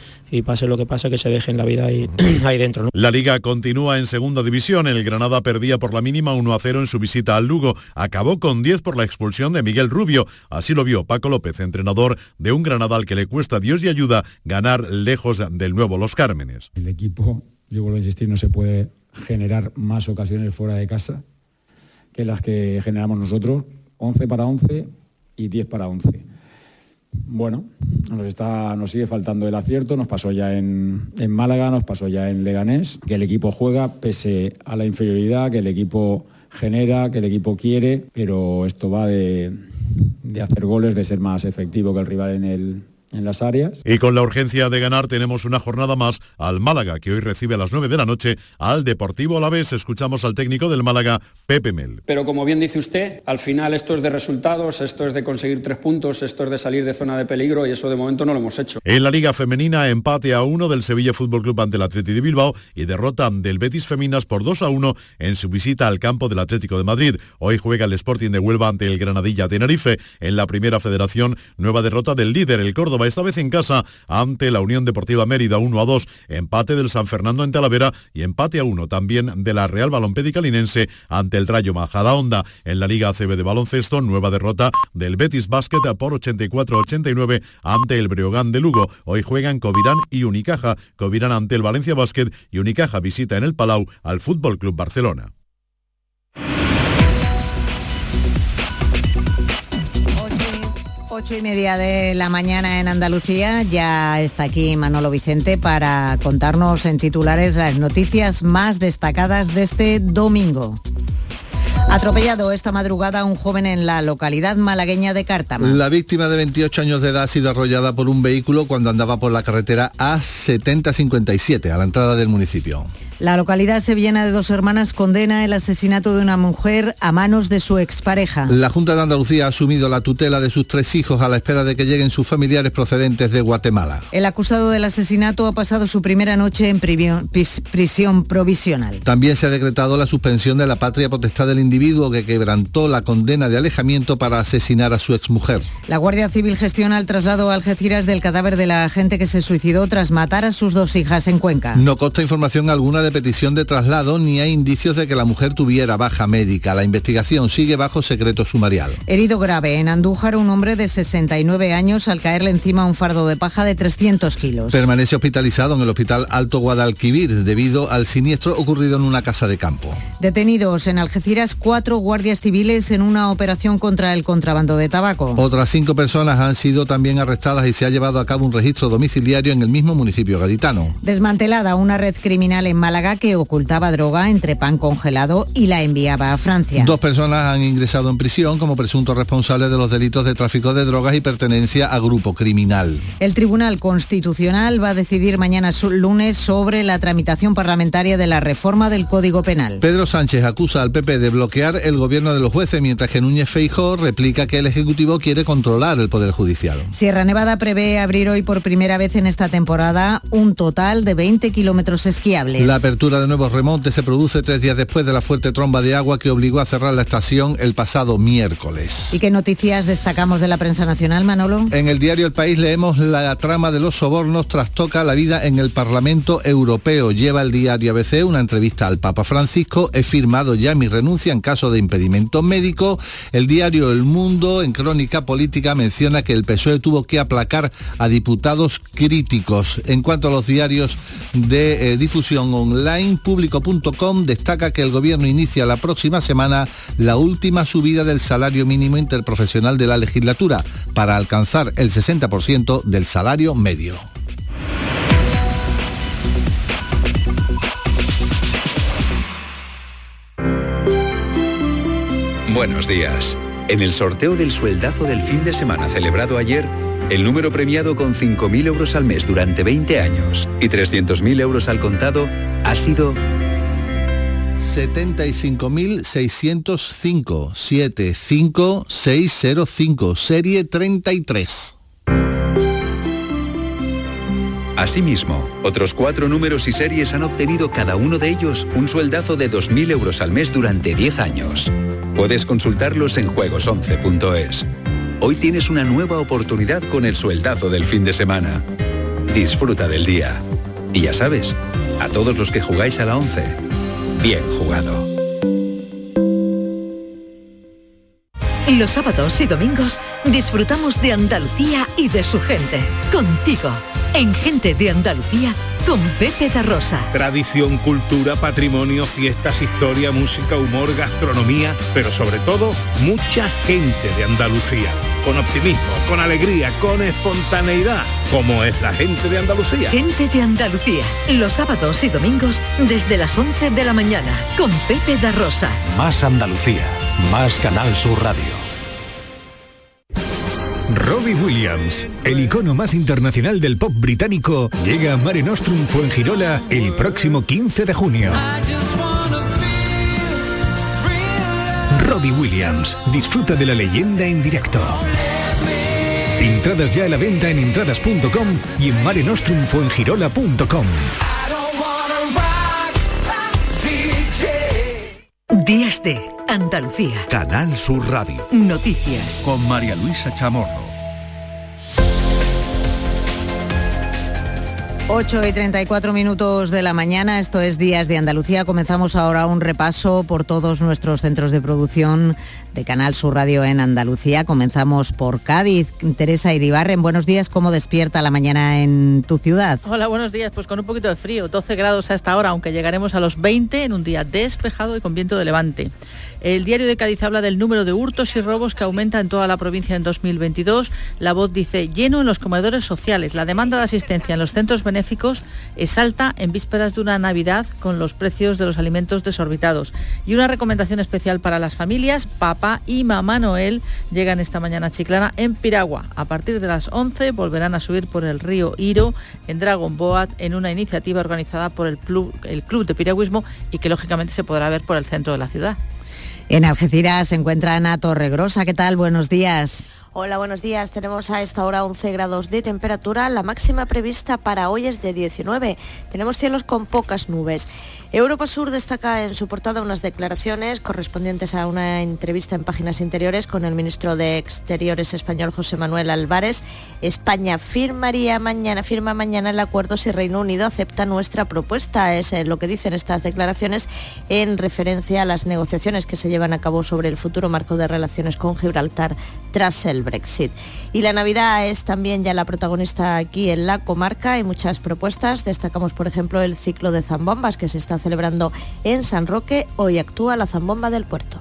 pase lo que pase, que se dejen la vida ahí, ahí dentro. La liga continúa en segunda división. El Granada perdía por la mínima 1 a 0 en su visita al Lugo. Acabó con 10 por la expulsión de Miguel Rubio. Así lo vio Paco López, entrenador de un Granada al que le cuesta Dios y ayuda ganar lejos del nuevo Los Cármenes. El equipo, yo vuelvo a insistir, no se puede generar más ocasiones fuera de casa que las que generamos nosotros. 11 para 11 y 10 para 11. Bueno, nos, está, nos sigue faltando el acierto, nos pasó ya en, en, Málaga, nos pasó ya en Leganés, que el equipo juega pese a la inferioridad, que el equipo genera, que el equipo quiere, pero esto va de, de hacer goles, de ser más efectivo que el rival en el, en las áreas. Y con la urgencia de ganar tenemos una jornada más al Málaga, que hoy recibe a las 9 de la noche al Deportivo Alavés. Escuchamos al técnico del Málaga, Pepe Mel. Pero como bien dice usted, al final esto es de resultados, esto es de conseguir tres puntos, esto es de salir de zona de peligro y eso de momento no lo hemos hecho. En la Liga Femenina, empate a uno del Sevilla Fútbol Club ante el Atleti de Bilbao y derrota del Betis Feminas por 2 a 1 en su visita al campo del Atlético de Madrid. Hoy juega el Sporting de Huelva ante el Granadilla Tenerife. En la primera federación, nueva derrota del líder, el Córdoba Esta vez en casa, ante la Unión Deportiva Mérida 1 a 2, empate del San Fernando en Talavera y empate a 1 también de la Real Balompédica Linense ante el Rayo Majada Honda. En la Liga ACB de baloncesto, nueva derrota del Betis Basket por 84-89 ante el Breogán de Lugo. Hoy juegan Covirán y Unicaja. Covirán ante el Valencia Basket y Unicaja visita en el Palau al Fútbol Club Barcelona. Ocho y media de la mañana en Andalucía. Ya está aquí Manolo Vicente para contarnos en titulares las noticias más destacadas de este domingo. Atropellado esta madrugada un joven en la localidad malagueña de Cártama. La víctima de 28 años de edad ha sido arrollada por un vehículo cuando andaba por la carretera A7057 a la entrada del municipio. La localidad sevillana de dos hermanas condena el asesinato de una mujer a manos de su expareja. La Junta de Andalucía ha asumido la tutela de sus tres hijos a la espera de que lleguen sus familiares procedentes de Guatemala. El acusado del asesinato ha pasado su primera noche en prisión provisional. También se ha decretado la suspensión de la patria potestad del individuo que quebrantó la condena de alejamiento para asesinar a su exmujer. La Guardia Civil gestiona el traslado a Algeciras del cadáver de la agente que se suicidó tras matar a sus dos hijas en Cuenca. No consta información alguna de petición de traslado ni hay indicios de que la mujer tuviera baja médica. La investigación sigue bajo secreto sumarial. Herido grave en Andújar un hombre de 69 años al caerle encima un fardo de paja de 300 kilos. Permanece hospitalizado en el Hospital Alto Guadalquivir debido al siniestro ocurrido en una casa de campo. Detenidos en Algeciras cuatro guardias civiles en una operación contra el contrabando de tabaco. Otras cinco personas han sido también arrestadas y se ha llevado a cabo un registro domiciliario en el mismo municipio gaditano. Desmantelada una red criminal en Málaga que ocultaba droga entre pan congelado y la enviaba a Francia. Dos personas han ingresado en prisión como presuntos responsables de los delitos de tráfico de drogas y pertenencia a grupo criminal. El Tribunal Constitucional va a decidir mañana lunes sobre la tramitación parlamentaria de la reforma del Código Penal. Pedro Sánchez acusa al PP de bloquear el gobierno de los jueces, mientras que Núñez Feijóo replica que el Ejecutivo quiere controlar el Poder Judicial. Sierra Nevada prevé abrir hoy por primera vez en esta temporada un total de 20 kilómetros esquiables. La apertura de nuevos remontes se produce tres días después de la fuerte tromba de agua que obligó a cerrar la estación el pasado miércoles. ¿Y qué noticias destacamos de la prensa nacional, Manolo? En el diario El País leemos la trama de los sobornos trastoca la vida en el Parlamento Europeo. Lleva el diario ABC una entrevista al Papa Francisco. He firmado ya mi renuncia en caso de impedimento médico. El diario El Mundo, en crónica política, menciona que el PSOE tuvo que aplacar a diputados críticos. En cuanto a los diarios de eh, difusión online, Público.com destaca que el gobierno inicia la próxima semana la última subida del salario mínimo interprofesional de la legislatura para alcanzar el 60% del salario medio. Buenos días. En el sorteo del sueldazo del fin de semana celebrado ayer, el número premiado con 5.000 euros al mes durante 20 años y 300.000 euros al contado ha sido 75.605 75605 serie 33. Asimismo, otros cuatro números y series han obtenido cada uno de ellos un sueldazo de 2.000 euros al mes durante 10 años. Puedes consultarlos en juegos11.es. Hoy tienes una nueva oportunidad con el sueldazo del fin de semana. Disfruta del día. Y ya sabes, a todos los que jugáis a la 11, bien jugado. Los sábados y domingos disfrutamos de Andalucía y de su gente. Contigo, en Gente de Andalucía, con Pepe da Rosa. Tradición, cultura, patrimonio, fiestas, historia, música, humor, gastronomía, pero sobre todo, mucha gente de Andalucía con optimismo, con alegría, con espontaneidad, como es la gente de Andalucía. Gente de Andalucía, los sábados y domingos desde las 11 de la mañana, con Pepe da Rosa. Más Andalucía, más Canal Sur Radio. Robbie Williams, el icono más internacional del pop británico, llega a Mare Nostrum Fuengirola el próximo 15 de junio. Robbie Williams. Disfruta de la leyenda en directo. Entradas ya a la venta en entradas.com y en marenostrumfuengirola.com. Días de Andalucía. Canal Sur Radio. Noticias. Con María Luisa Chamorro. 8 y 34 minutos de la mañana, esto es Días de Andalucía. Comenzamos ahora un repaso por todos nuestros centros de producción de Canal Sur Radio en Andalucía. Comenzamos por Cádiz. Teresa Iribarren, buenos días. ¿Cómo despierta la mañana en tu ciudad? Hola, buenos días. Pues con un poquito de frío, 12 grados a esta hora, aunque llegaremos a los 20 en un día despejado y con viento de levante. El diario de Cádiz habla del número de hurtos y robos que aumenta en toda la provincia en 2022. La voz dice lleno en los comedores sociales. La demanda de asistencia en los centros benéficos es alta en vísperas de una Navidad con los precios de los alimentos desorbitados. Y una recomendación especial para las familias, papá y mamá Noel llegan esta mañana a Chiclana en Piragua. A partir de las 11 volverán a subir por el río Iro en Dragon Boat en una iniciativa organizada por el Club, el Club de Piragüismo y que lógicamente se podrá ver por el centro de la ciudad. En Algeciras se encuentra Ana Torregrosa. ¿Qué tal? Buenos días. Hola, buenos días. Tenemos a esta hora 11 grados de temperatura. La máxima prevista para hoy es de 19. Tenemos cielos con pocas nubes. Europa Sur destaca en su portada unas declaraciones correspondientes a una entrevista en páginas interiores con el ministro de Exteriores español José Manuel Álvarez. España firmaría mañana, firma mañana el acuerdo si Reino Unido acepta nuestra propuesta. Es eh, lo que dicen estas declaraciones en referencia a las negociaciones que se llevan a cabo sobre el futuro marco de relaciones con Gibraltar tras el Brexit. Y la Navidad es también ya la protagonista aquí en la comarca. Hay muchas propuestas. Destacamos, por ejemplo, el ciclo de zambombas que se está celebrando en San Roque. Hoy actúa la zambomba del puerto.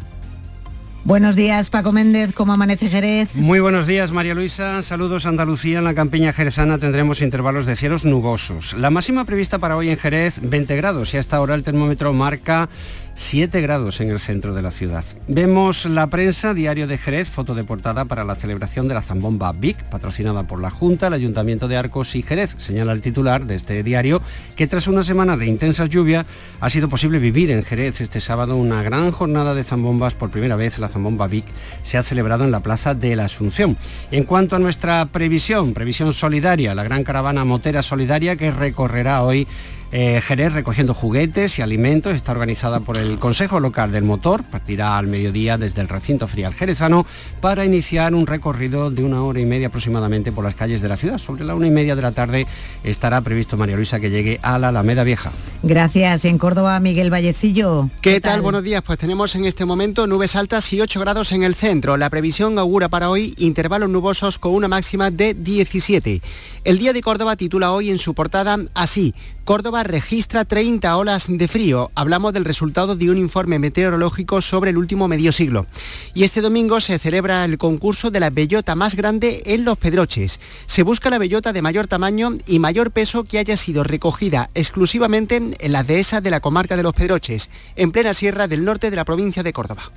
Buenos días, Paco Méndez, ¿cómo amanece Jerez? Muy buenos días, María Luisa. Saludos Andalucía. En la campiña jerezana tendremos intervalos de cielos nubosos. La máxima prevista para hoy en Jerez, 20 grados y hasta ahora el termómetro marca 7 grados en el centro de la ciudad. Vemos la prensa, Diario de Jerez, foto de portada para la celebración de la Zambomba Vic, patrocinada por la Junta, el Ayuntamiento de Arcos y Jerez. Señala el titular de este diario que tras una semana de intensas lluvias ha sido posible vivir en Jerez este sábado una gran jornada de zambombas. Por primera vez la Zambomba Vic se ha celebrado en la Plaza de la Asunción. En cuanto a nuestra previsión, previsión solidaria, la gran caravana motera solidaria que recorrerá hoy eh, Jerez recogiendo juguetes y alimentos. Está organizada por el Consejo Local del Motor. Partirá al mediodía desde el recinto frial jerezano para iniciar un recorrido de una hora y media aproximadamente por las calles de la ciudad. Sobre la una y media de la tarde estará previsto, María Luisa, que llegue a la Alameda Vieja. Gracias. En Córdoba, Miguel Vallecillo. ¿Qué, tal? Buenos días. Pues tenemos en este momento nubes altas y 8 grados en el centro. La previsión augura para hoy intervalos nubosos con una máxima de 17. El Día de Córdoba titula hoy en su portada así, Córdoba registra 30 olas de frío. Hablamos del resultado de un informe meteorológico sobre el último medio siglo. Y este domingo se celebra el concurso de la bellota más grande en Los Pedroches. Se busca la bellota de mayor tamaño y mayor peso que haya sido recogida exclusivamente en la dehesa de la comarca de Los Pedroches, en plena sierra del norte de la provincia de Córdoba.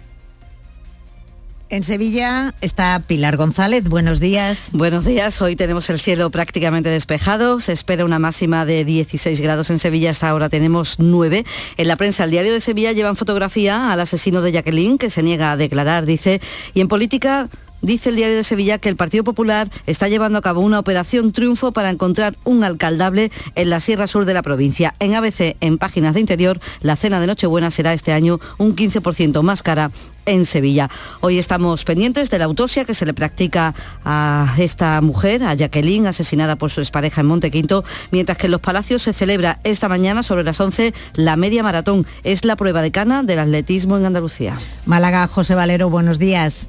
En Sevilla está Pilar González. Buenos días. Buenos días. Hoy tenemos el cielo prácticamente despejado. Se espera una máxima de 16 grados en Sevilla. Hasta ahora tenemos 9. En la prensa, el diario de Sevilla llevan fotografía al asesino de Jacqueline, que se niega a declarar, dice. Y en política, dice el diario de Sevilla que el Partido Popular está llevando a cabo una operación triunfo para encontrar un alcaldable en la Sierra Sur de la provincia. En ABC, en páginas de interior, la cena de Nochebuena será este año un 15% más cara en Sevilla. Hoy estamos pendientes de la autopsia que se le practica a esta mujer, a Jacqueline, asesinada por su expareja en Montequinto, mientras que en Los Palacios se celebra esta mañana sobre las 11 la media maratón. Es la prueba de cana del atletismo en Andalucía. Málaga, José Valero, buenos días.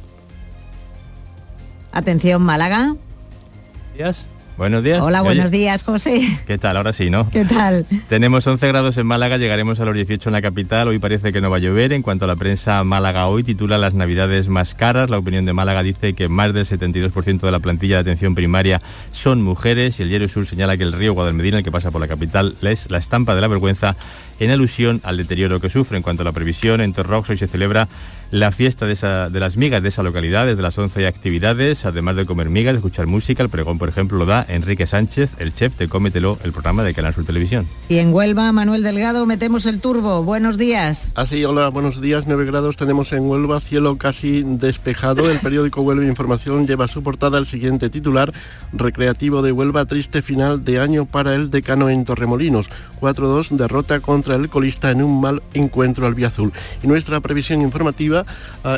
Atención, Málaga. Días. Buenos días. Hola, buenos días, José. ¿Qué tal? Ahora sí, ¿no? ¿Qué tal? Tenemos 11 grados en Málaga, llegaremos a los 18 en la capital. Hoy parece que no va a llover. En cuanto a la prensa, Málaga hoy titula Las Navidades más caras. La opinión de Málaga dice que más del 72% de la plantilla de atención primaria son mujeres y el Diario Sur señala que el río Guadalmedina, el que pasa por la capital, es la estampa de la vergüenza en alusión al deterioro que sufre. En cuanto a la previsión, en Torrox hoy se celebra la fiesta de, las migas de esa localidad. Desde las 11 hay actividades, además de comer migas, de escuchar música. El pregón, por ejemplo, lo da Enrique Sánchez, el chef de Cómetelo, el programa de Canal Sur Televisión. Y en Huelva, Manuel Delgado, metemos el turbo. Buenos días. Así, hola, buenos días. 9 grados tenemos en Huelva, cielo casi despejado. El periódico Huelva Información lleva a su portada el siguiente titular. Recreativo de Huelva, triste final de año para el decano en Torremolinos. 4-2, derrota contra el colista en un mal encuentro al Azul. Y nuestra previsión informativa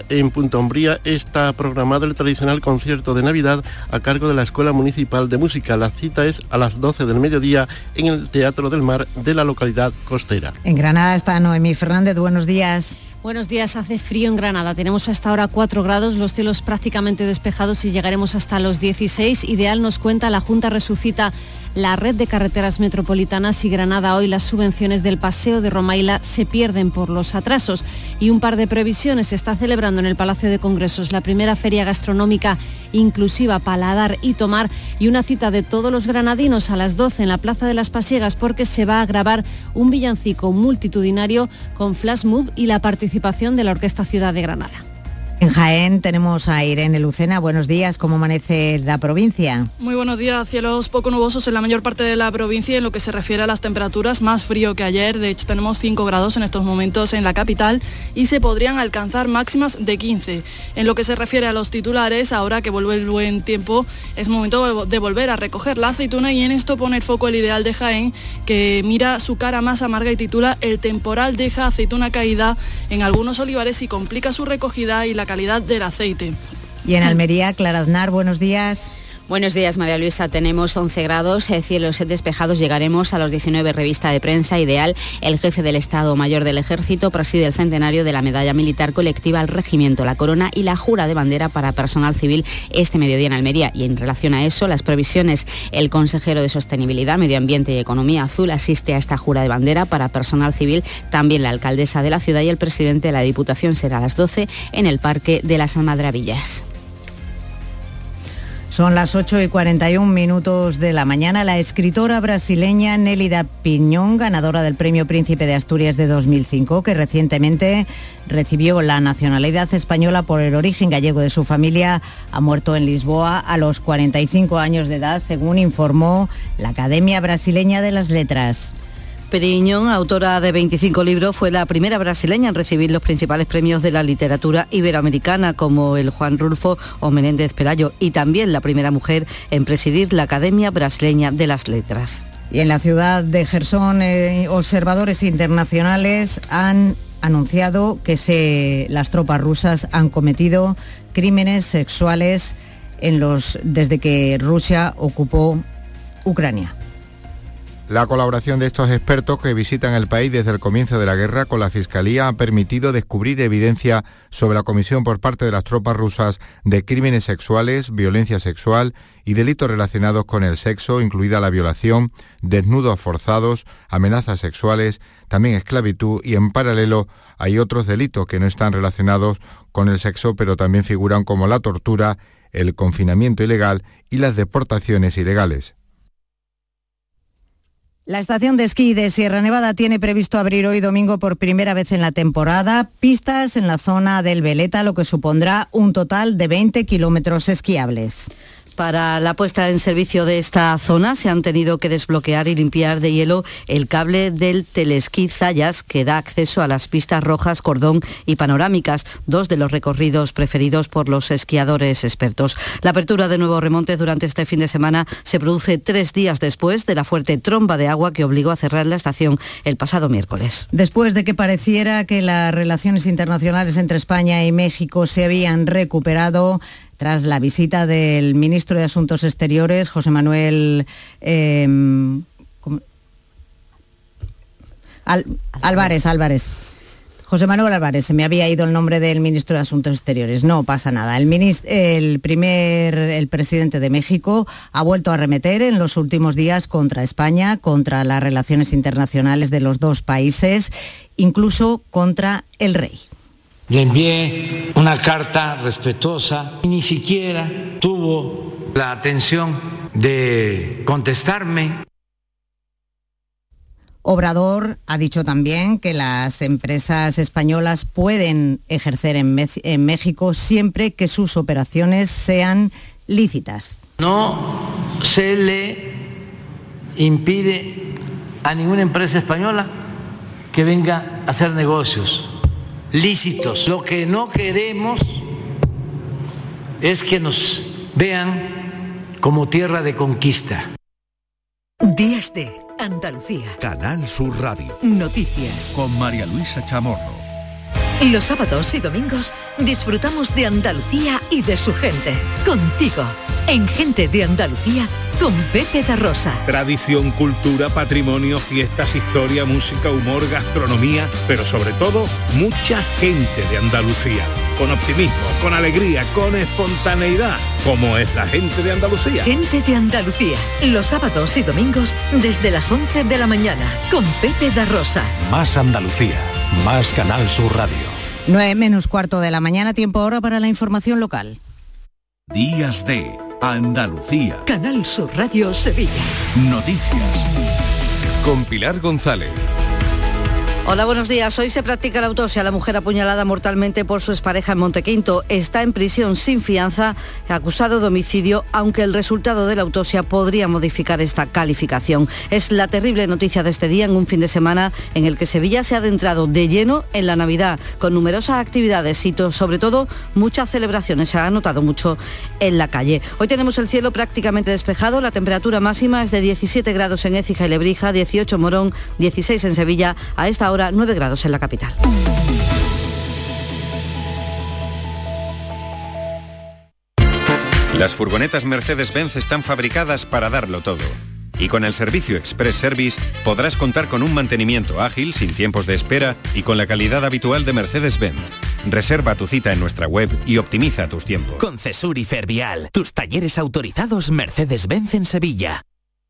en Punta Umbría está programado el tradicional concierto de Navidad a cargo de la Escuela Municipal de Música. La cita es a las 12 del mediodía en el Teatro del Mar de la localidad costera. En Granada está Noemí Fernández. Buenos días. Buenos días, hace frío en Granada. Tenemos hasta ahora 4 grados, los cielos prácticamente despejados y llegaremos hasta los 16. Ideal nos cuenta, la Junta resucita la red de carreteras metropolitanas y Granada hoy las subvenciones del paseo de Romaila se pierden por los atrasos. Y un par de previsiones se está celebrando en el Palacio de Congresos la primera feria gastronómica inclusiva Paladar y Tomar y una cita de todos los granadinos a las 12 en la Plaza de las Pasiegas porque se va a grabar un villancico multitudinario con flash move y la participación de la Orquesta Ciudad de Granada. En Jaén tenemos a Irene Lucena. Buenos días, ¿cómo amanece la provincia? Muy buenos días, cielos poco nubosos en la mayor parte de la provincia en lo que se refiere a las temperaturas, más frío que ayer. De hecho, tenemos 5 grados en estos momentos en la capital y se podrían alcanzar máximas de 15. En lo que se refiere a los titulares, ahora que vuelve el buen tiempo, es momento de volver a recoger la aceituna y en esto pone el foco el ideal de Jaén, que mira su cara más amarga y titula El temporal deja aceituna caída en algunos olivares y complica su recogida y la calidad del aceite. Y en Almería, Clara Aznar, buenos días. Buenos días, María Luisa. Tenemos 11 grados, eh, cielos despejados. Llegaremos a los 19 revista de prensa ideal. El jefe del Estado Mayor del Ejército preside el centenario de la medalla militar colectiva al regimiento, la corona y la jura de bandera para personal civil este mediodía en Almería. Y en relación a eso, las previsiones, el consejero de Sostenibilidad, Medio Ambiente y Economía Azul asiste a esta jura de bandera para personal civil. También la alcaldesa de la ciudad y el presidente de la Diputación será a las 12 en el Parque de las Almadrabillas. Son las 8 y 41 minutos de la mañana. La escritora brasileña Nélida Piñón, ganadora del Premio Príncipe de Asturias de 2005, que recientemente recibió la nacionalidad española por el origen gallego de su familia, ha muerto en Lisboa a los 45 años de edad, según informó la Academia Brasileña de las Letras. Periñón, autora de 25 libros, fue la primera brasileña en recibir los principales premios de la literatura iberoamericana, como el Juan Rulfo o Menéndez Pelayo, y también la primera mujer en presidir la Academia Brasileña de las Letras. Y en la ciudad de Gerson, eh, observadores internacionales han anunciado que se, las tropas rusas han cometido crímenes sexuales en los, desde que Rusia ocupó Ucrania. La colaboración de estos expertos que visitan el país desde el comienzo de la guerra con la Fiscalía ha permitido descubrir evidencia sobre la comisión por parte de las tropas rusas de crímenes sexuales, violencia sexual y delitos relacionados con el sexo, incluida la violación, desnudos forzados, amenazas sexuales, también esclavitud y en paralelo hay otros delitos que no están relacionados con el sexo pero también figuran como la tortura, el confinamiento ilegal y las deportaciones ilegales. La estación de esquí de Sierra Nevada tiene previsto abrir hoy domingo por primera vez en la temporada pistas en la zona del Veleta, lo que supondrá un total de 20 kilómetros esquiables. Para la puesta en servicio de esta zona se han tenido que desbloquear y limpiar de hielo el cable del telesquí Zayas que da acceso a las pistas rojas, cordón y panorámicas, dos de los recorridos preferidos por los esquiadores expertos. La apertura de nuevos remontes durante este fin de semana se produce tres días después de la fuerte tromba de agua que obligó a cerrar la estación el pasado miércoles. Después de que pareciera que las relaciones internacionales entre España y México se habían recuperado, tras la visita del ministro de Asuntos Exteriores, José Manuel em, Álvarez, Álvarez. José Manuel Álvarez, se me había ido el nombre del ministro de Asuntos Exteriores. No pasa nada. El, primer, el presidente de México ha vuelto a arremeter en los últimos días contra España, contra las relaciones internacionales de los dos países, incluso contra el rey. Le envié una carta respetuosa y ni siquiera tuvo la atención de contestarme. Obrador ha dicho también que las empresas españolas pueden ejercer en, en, México siempre que sus operaciones sean lícitas. No se le impide a ninguna empresa española que venga a hacer negocios lícitos. Lo que no queremos es que nos vean como tierra de conquista. Días de Andalucía. Canal Sur Radio. Noticias. Con María Luisa Chamorro. Los sábados y domingos disfrutamos de Andalucía y de su gente. Contigo, en Gente de Andalucía, con Pepe da Rosa. Tradición, cultura, patrimonio, fiestas, historia, música, humor, gastronomía, pero sobre todo mucha gente de Andalucía. Con optimismo, con alegría, con espontaneidad, como es la gente de Andalucía. Gente de Andalucía, los sábados y domingos desde las 11 de la mañana, con Pepe da Rosa. Más Andalucía, más Canal Sur Radio. 9 menos cuarto de la mañana, tiempo ahora para la información local. Días de Andalucía. Canal Sur Radio Sevilla. Noticias. Con Pilar González. Hola, buenos días. Hoy se practica la autopsia la mujer apuñalada mortalmente por su expareja en Montequinto. Está en prisión sin fianza, acusado de homicidio, aunque el resultado de la autopsia podría modificar esta calificación. Es la terrible noticia de este día en un fin de semana en el que Sevilla se ha adentrado de lleno en la Navidad, con numerosas actividades y sobre todo muchas celebraciones. Se ha notado mucho en la calle. Hoy tenemos el cielo prácticamente despejado. La temperatura máxima es de 17 grados en Écija y Lebrija, 18 en Morón, 16 en Sevilla. A esta 9 grados en la capital. Las furgonetas Mercedes-Benz están fabricadas para darlo todo. Y con el servicio Express Service podrás contar con un mantenimiento ágil, sin tiempos de espera y con la calidad habitual de Mercedes-Benz. Reserva tu cita en nuestra web y optimiza tus tiempos. Con Cesur y Fervial, tus talleres autorizados Mercedes-Benz en Sevilla.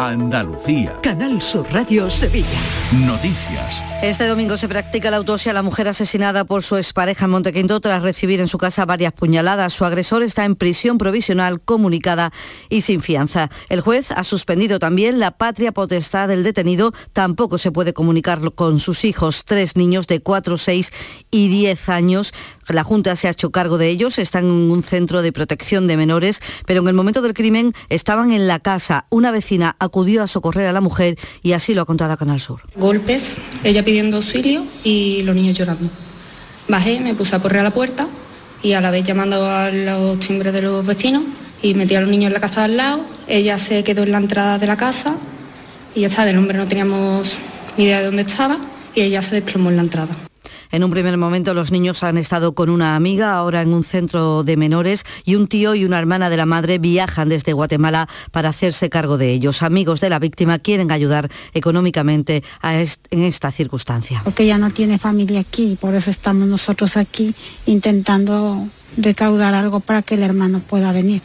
Andalucía. Canal Sur Radio Sevilla. Noticias. Este domingo se practica la autopsia a la mujer asesinada por su expareja en Montequinto tras recibir en su casa varias puñaladas. Su agresor está en prisión provisional comunicada y sin fianza. El juez ha suspendido también la patria potestad del detenido. Tampoco se puede comunicar con sus hijos, tres niños de 4, 6 y 10 años. La Junta se ha hecho cargo de ellos, están en un centro de protección de menores, pero en el momento del crimen estaban en la casa. Una vecina acudió a socorrer a la mujer y así lo ha contado a Canal Sur. Golpes, ella pidiendo auxilio y los niños llorando. Bajé, me puse a correr a la puerta y a la vez llamando a los timbres de los vecinos y metí a los niños en la casa al lado. Ella se quedó en la entrada de la casa y ya está, del hombre no teníamos ni idea de dónde estaba y ella se desplomó en la entrada. En un primer momento los niños han estado con una amiga, ahora en un centro de menores, y un tío y una hermana de la madre viajan desde Guatemala para hacerse cargo de ellos. Amigos de la víctima quieren ayudar económicamente en esta circunstancia. Porque ella no tiene familia aquí, por eso estamos nosotros aquí intentando recaudar algo para que el hermano pueda venir.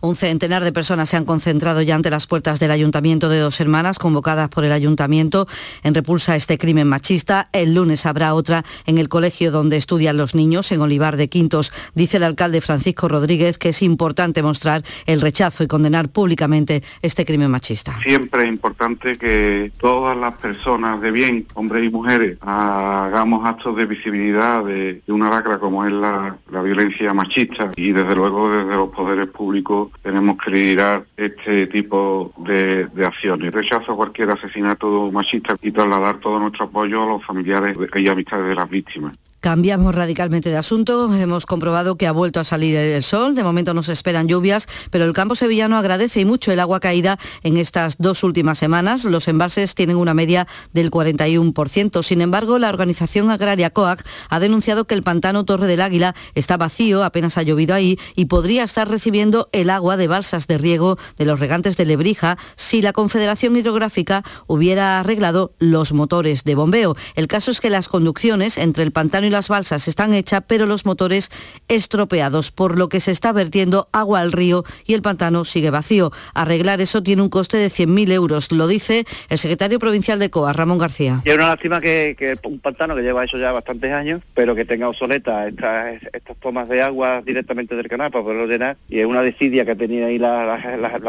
Un centenar de personas se han concentrado ya ante las puertas del Ayuntamiento de Dos Hermanas, convocadas por el Ayuntamiento en repulsa a este crimen machista. El lunes habrá otra en el colegio donde estudian los niños, en Olivar de Quintos. Dice el alcalde Francisco Rodríguez que es importante mostrar el rechazo y condenar públicamente este crimen machista. Siempre es importante que todas las personas de bien, hombres y mujeres, hagamos actos de visibilidad de, una lacra como es la, la violencia machista y desde luego desde los poderes públicos tenemos que liderar este tipo de, de acciones. Rechazo cualquier asesinato machista y trasladar todo nuestro apoyo a los familiares y amistades de las víctimas. Cambiamos radicalmente de asunto. Hemos comprobado que ha vuelto a salir el sol. De momento no se esperan lluvias, pero el campo sevillano agradece y mucho el agua caída en estas dos últimas semanas. Los embalses tienen una media del 41%. Sin embargo, la organización agraria COAC ha denunciado que el pantano Torre del Águila está vacío, apenas ha llovido ahí, y podría estar recibiendo el agua de balsas de riego de los regantes de Lebrija si la Confederación Hidrográfica hubiera arreglado los motores de bombeo. El caso es que las conducciones entre el pantano y las balsas están hechas, pero los motores estropeados, por lo que se está vertiendo agua al río y el pantano sigue vacío. Arreglar eso tiene un coste de 100.000 euros, lo dice el secretario provincial de COA, Ramón García. Y es una lástima que, un pantano que lleva eso ya bastantes años, pero que tenga obsoleta estas, tomas de agua directamente del canal para poderlo llenar, y es una desidia que tenía ahí la,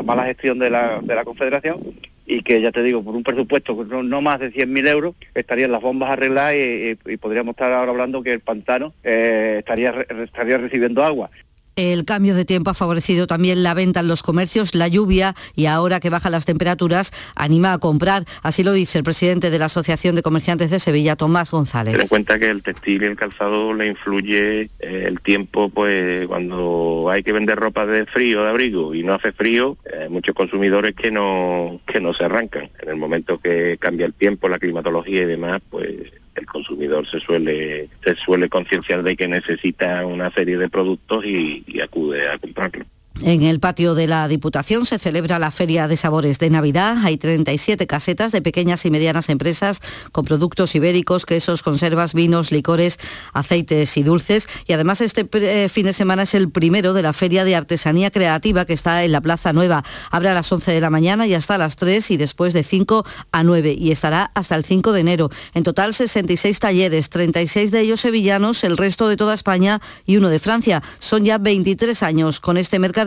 mala gestión de la, de la Confederación y que ya te digo, por un presupuesto no, no más de 100.000 euros, estarían las bombas arregladas y, podríamos estar ahora hablando que el pantano eh, estaría, estaría recibiendo agua. El cambio de tiempo ha favorecido también la venta en los comercios, la lluvia y ahora que bajan las temperaturas anima a comprar. Así lo dice el presidente de la Asociación de Comerciantes de Sevilla, Tomás González. Ten en cuenta que el textil y el calzado le influye eh, el tiempo, pues cuando hay que vender ropa de frío, de abrigo y no hace frío, hay muchos consumidores que no que no se arrancan. En el momento que cambia el tiempo, la climatología y demás, pues el consumidor se suele se suele concienciar de que necesita una serie de productos y, acude a comprarlo. En el patio de la Diputación se celebra la Feria de Sabores de Navidad. Hay 37 casetas de pequeñas y medianas empresas con productos ibéricos, quesos, conservas, vinos, licores, aceites y dulces. Y además este eh, fin de semana es el primero de la Feria de Artesanía Creativa que está en la Plaza Nueva. Abre a las 11 de la mañana y hasta las 3 y después de 5 a 9 y estará hasta el 5 de enero. En total 66 talleres, 36 de ellos sevillanos, el resto de toda España y uno de Francia. Son ya 23 años con este mercado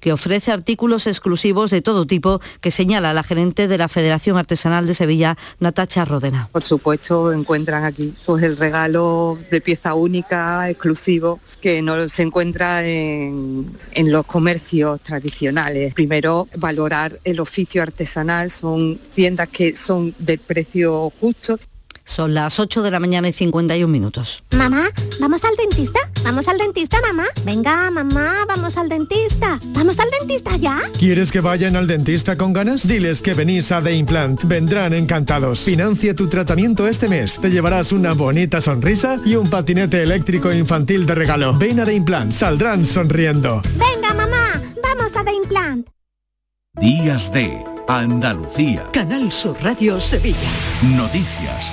que ofrece artículos exclusivos de todo tipo, que señala la gerente de la Federación Artesanal de Sevilla, Natacha Rodena. Por supuesto, encuentran aquí pues, el regalo de pieza única, exclusivo, que no se encuentra en, en los comercios tradicionales. Primero, valorar el oficio artesanal, son tiendas que son de precio justo. Son las 8 de la mañana y 51 minutos. Mamá, ¿vamos al dentista? ¿Vamos al dentista, mamá? Venga, mamá, vamos al dentista. ¿Vamos al dentista ya? ¿Quieres que vayan al dentista con ganas? Diles que venís a The Implant. Vendrán encantados. Financia tu tratamiento este mes. Te llevarás una bonita sonrisa y un patinete eléctrico infantil de regalo. Ven a The Implant. Saldrán sonriendo. Venga, mamá, vamos a The Implant. Días de Andalucía. Canal Sur Radio Sevilla. Noticias.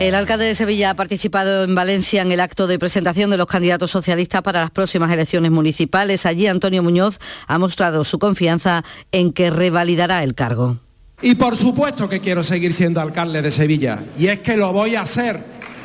El alcalde de Sevilla ha participado en Valencia en el acto de presentación de los candidatos socialistas para las próximas elecciones municipales. Allí Antonio Muñoz ha mostrado su confianza en que revalidará el cargo. Y por supuesto que quiero seguir siendo alcalde de Sevilla. Y es que lo voy a hacer.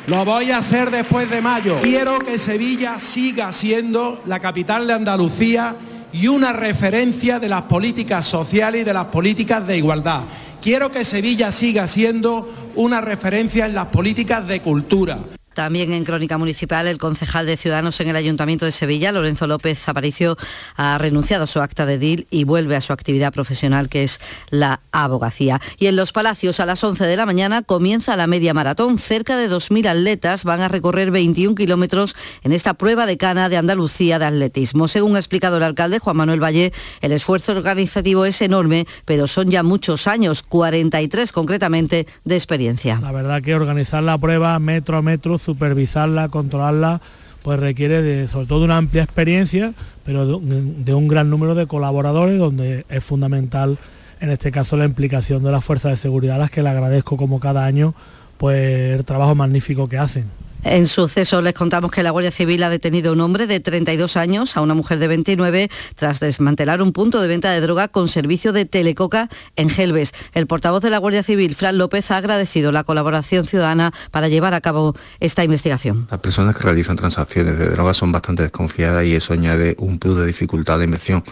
Lo voy a hacer después de mayo. Quiero que Sevilla siga siendo la capital de Andalucía y una referencia de las políticas sociales y de las políticas de igualdad. Quiero que Sevilla siga siendo una referencia en las políticas de cultura. También en Crónica Municipal, el concejal de Ciudadanos en el Ayuntamiento de Sevilla, Lorenzo López Aparicio, ha renunciado a su acta de DIL y vuelve a su actividad profesional, que es la abogacía. Y en Los Palacios, a las 11 de la mañana, comienza la media maratón. Cerca de 2.000 atletas van a recorrer 21 kilómetros en esta prueba de cana de Andalucía de atletismo. Según ha explicado el alcalde Juan Manuel Valle, el esfuerzo organizativo es enorme, pero son ya muchos años, 43 concretamente, de experiencia. La verdad que organizar la prueba metro a metro supervisarla, controlarla, pues requiere de, sobre todo una amplia experiencia, pero de, un gran número de colaboradores, donde es fundamental en este caso la implicación de las fuerzas de seguridad, a las que le agradezco como cada año pues el trabajo magnífico que hacen. En suceso les contamos que la Guardia Civil ha detenido a un hombre de 32 años, a una mujer de 29, tras desmantelar un punto de venta de droga con servicio de telecoca en Gelbes. El portavoz de la Guardia Civil, Fran López, ha agradecido la colaboración ciudadana para llevar a cabo esta investigación. Las personas que realizan transacciones de drogas son bastante desconfiadas y eso añade un plus de dificultad de inversión.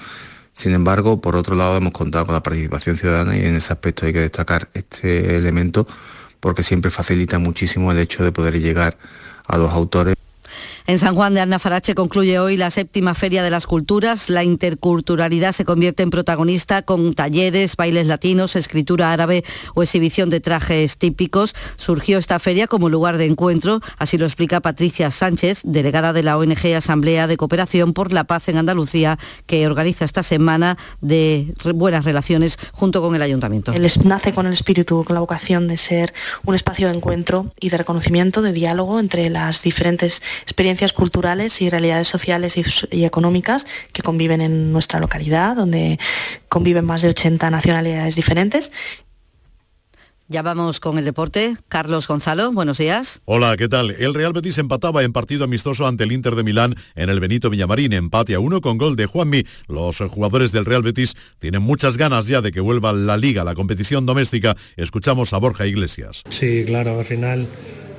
Sin embargo, por otro lado, hemos contado con la participación ciudadana y en ese aspecto hay que destacar este elemento porque siempre facilita muchísimo el hecho de poder llegar a los autores. En San Juan de Arnafarache concluye hoy la séptima Feria de las Culturas. La interculturalidad se convierte en protagonista con talleres, bailes latinos, escritura árabe o exhibición de trajes típicos. Surgió esta feria como lugar de encuentro, así lo explica Patricia Sánchez, delegada de la ONG Asamblea de Cooperación por la Paz en Andalucía, que organiza esta semana de buenas relaciones junto con el ayuntamiento. Nace con el espíritu, con la vocación de ser un espacio de encuentro y de reconocimiento, de diálogo entre las diferentes experiencias culturales y realidades sociales y, económicas que conviven en nuestra localidad, donde conviven más de 80 nacionalidades diferentes. Ya vamos con el deporte. Carlos Gonzalo, buenos días. Hola, ¿qué tal? El Real Betis empataba en partido amistoso ante el Inter de Milán en el Benito Villamarín. Empate a uno con gol de Juanmi. Los jugadores del Real Betis tienen muchas ganas ya de que vuelva la liga, la competición doméstica. Escuchamos a Borja Iglesias. Sí, claro, al final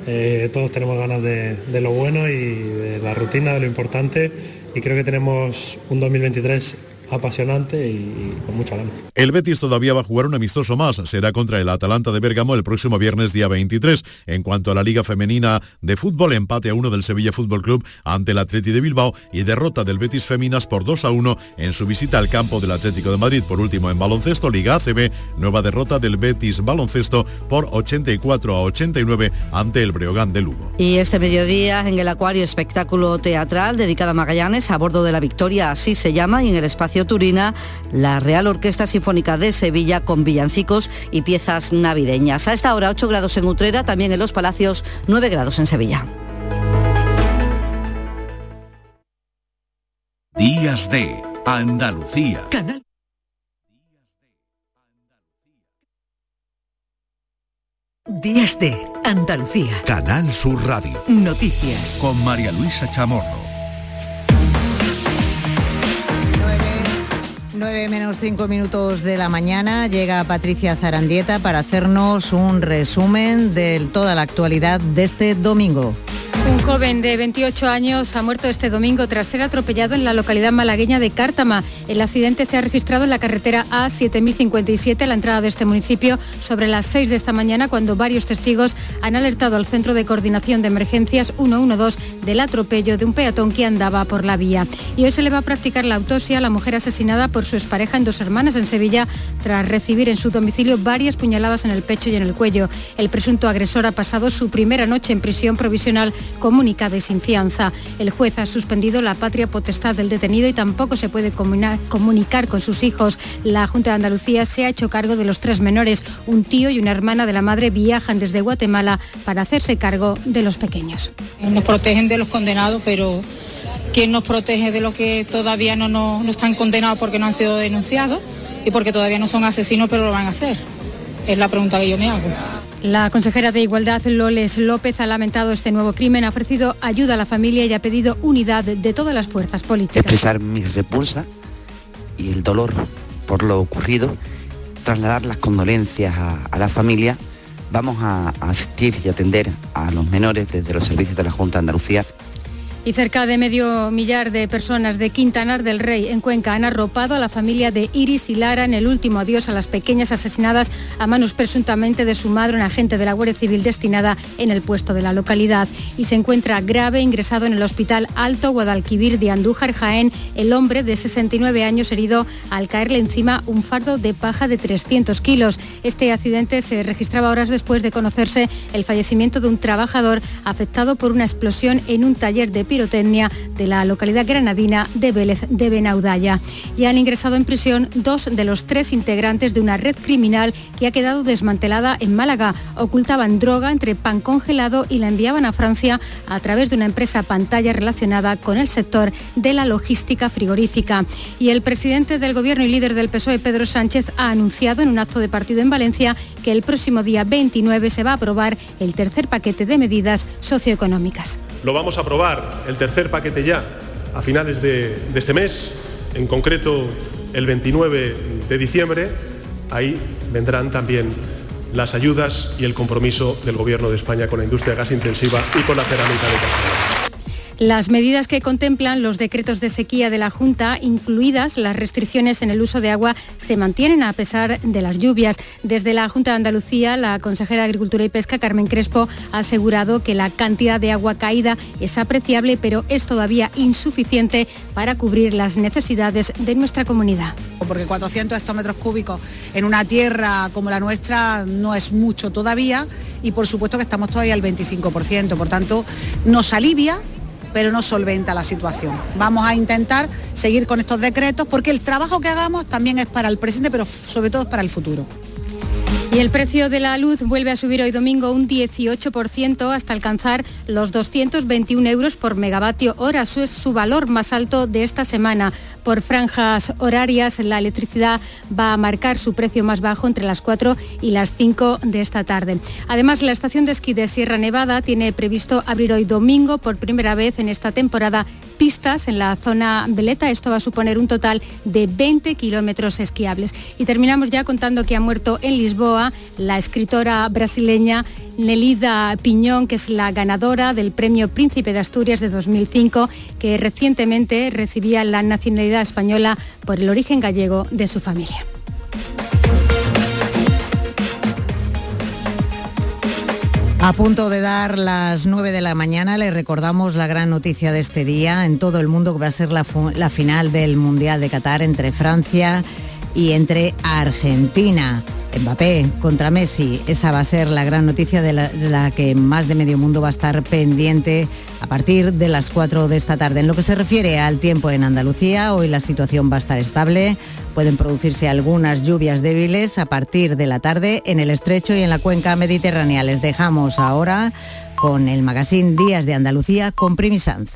eh, todos tenemos ganas de, de, lo bueno y de la rutina, de lo importante y creo que tenemos un 2023 apasionante y, con mucha ganas. El Betis todavía va a jugar un amistoso más, será contra el Atalanta de Bérgamo el próximo viernes día 23. En cuanto a la Liga Femenina de Fútbol, empate a uno del Sevilla Fútbol Club ante el Atleti de Bilbao y derrota del Betis Feminas por 2 a 1 en su visita al campo del Atlético de Madrid. Por último, en baloncesto, Liga ACB, nueva derrota del Betis Baloncesto por 84 a 89 ante el Breogán de Lugo. Y este mediodía en el Acuario espectáculo teatral dedicado a Magallanes a bordo de la Victoria, así se llama, y en el espacio Turina, la Real Orquesta Sinfónica de Sevilla con villancicos y piezas navideñas. A esta hora 8 grados en Utrera, también en Los Palacios 9 grados en Sevilla. Días de Andalucía. Canal. Días de Andalucía. Canal Sur Radio. Noticias. Con María Luisa Chamorro. 9 menos 5 minutos de la mañana llega Patricia Zarandieta para hacernos un resumen de toda la actualidad de este domingo. Joven de 28 años ha muerto este domingo tras ser atropellado en la localidad malagueña de Cártama. El accidente se ha registrado en la carretera A7057 a la entrada de este municipio sobre las 6 de esta mañana cuando varios testigos han alertado al Centro de Coordinación de Emergencias 112 del atropello de un peatón que andaba por la vía. Y hoy se le va a practicar la autopsia a la mujer asesinada por su expareja en dos hermanas en Sevilla tras recibir en su domicilio varias puñaladas en el pecho y en el cuello. El presunto agresor ha pasado su primera noche en prisión provisional comunicada y sin fianza. El juez ha suspendido la patria potestad del detenido y tampoco se puede comunicar con sus hijos. La Junta de Andalucía se ha hecho cargo de los tres menores. Un tío y una hermana de la madre viajan desde Guatemala para hacerse cargo de los pequeños. Nos protegen de los condenados, pero ¿quién nos protege de los que todavía no, no, no están condenados porque no han sido denunciados y porque todavía no son asesinos, pero lo van a hacer? Es la pregunta que yo me hago. La consejera de Igualdad, Loles López, ha lamentado este nuevo crimen, ha ofrecido ayuda a la familia y ha pedido unidad de todas las fuerzas políticas. Expresar mi repulsa y el dolor por lo ocurrido, trasladar las condolencias a, la familia. Vamos a asistir y atender a los menores desde los servicios de la Junta de Andalucía y cerca de medio millar de personas de Quintanar del Rey, en Cuenca, han arropado a la familia de Iris y Lara en el último adiós a las pequeñas asesinadas a manos presuntamente de su madre, un agente de la Guardia Civil destinada en el puesto de la localidad. Y se encuentra grave ingresado en el Hospital Alto Guadalquivir de Andújar, Jaén, el hombre de 69 años herido al caerle encima un fardo de paja de 300 kilos. Este accidente se registraba horas después de conocerse el fallecimiento de un trabajador afectado por una explosión en un taller de pirotecnia de la localidad granadina de Vélez de Benaudalla. Y han ingresado en prisión dos de los tres integrantes de una red criminal que ha quedado desmantelada en Málaga. Ocultaban droga entre pan congelado y la enviaban a Francia a través de una empresa pantalla relacionada con el sector de la logística frigorífica. Y el presidente del Gobierno y líder del PSOE, Pedro Sánchez, ha anunciado en un acto de partido en Valencia que el próximo día 29 se va a aprobar el tercer paquete de medidas socioeconómicas. Lo vamos a aprobar el tercer paquete ya a finales de, este mes, en concreto el 29 de diciembre. Ahí vendrán también las ayudas y el compromiso del Gobierno de España con la industria gas intensiva y con la cerámica de Cataluña. Las medidas que contemplan los decretos de sequía de la Junta, incluidas las restricciones en el uso de agua, se mantienen a pesar de las lluvias. Desde la Junta de Andalucía, la consejera de Agricultura y Pesca, Carmen Crespo, ha asegurado que la cantidad de agua caída es apreciable, pero es todavía insuficiente para cubrir las necesidades de nuestra comunidad. Porque 400 hectómetros cúbicos en una tierra como la nuestra no es mucho todavía y por supuesto que estamos todavía al 25%. Por tanto, nos alivia pero no solventa la situación. Vamos a intentar seguir con estos decretos porque el trabajo que hagamos también es para el presente, pero sobre todo es para el futuro. Y el precio de la luz vuelve a subir hoy domingo un 18% hasta alcanzar los 221 euros por megavatio hora. Eso es su valor más alto de esta semana. Por franjas horarias, la electricidad va a marcar su precio más bajo entre las 4 y las 5 de esta tarde. Además, la estación de esquí de Sierra Nevada tiene previsto abrir hoy domingo por primera vez en esta temporada pistas en la zona veleta. Esto va a suponer un total de 20 kilómetros esquiables. Y terminamos ya contando que ha muerto en Lisboa la escritora brasileña Nelida Piñón, que es la ganadora del Premio Príncipe de Asturias de 2005, que recientemente recibía la nacionalidad española por el origen gallego de su familia. A punto de dar las 9 de la mañana, le recordamos la gran noticia de este día. En todo el mundo, que va a ser la, la final del Mundial de Qatar entre Francia y entre Argentina. Mbappé contra Messi, esa va a ser la gran noticia de la, que más de medio mundo va a estar pendiente a partir de las 4 de esta tarde. En lo que se refiere al tiempo en Andalucía, hoy la situación va a estar estable, pueden producirse algunas lluvias débiles a partir de la tarde en el estrecho y en la cuenca mediterránea. Les dejamos ahora con el magazine Días de Andalucía con Primi Sanz.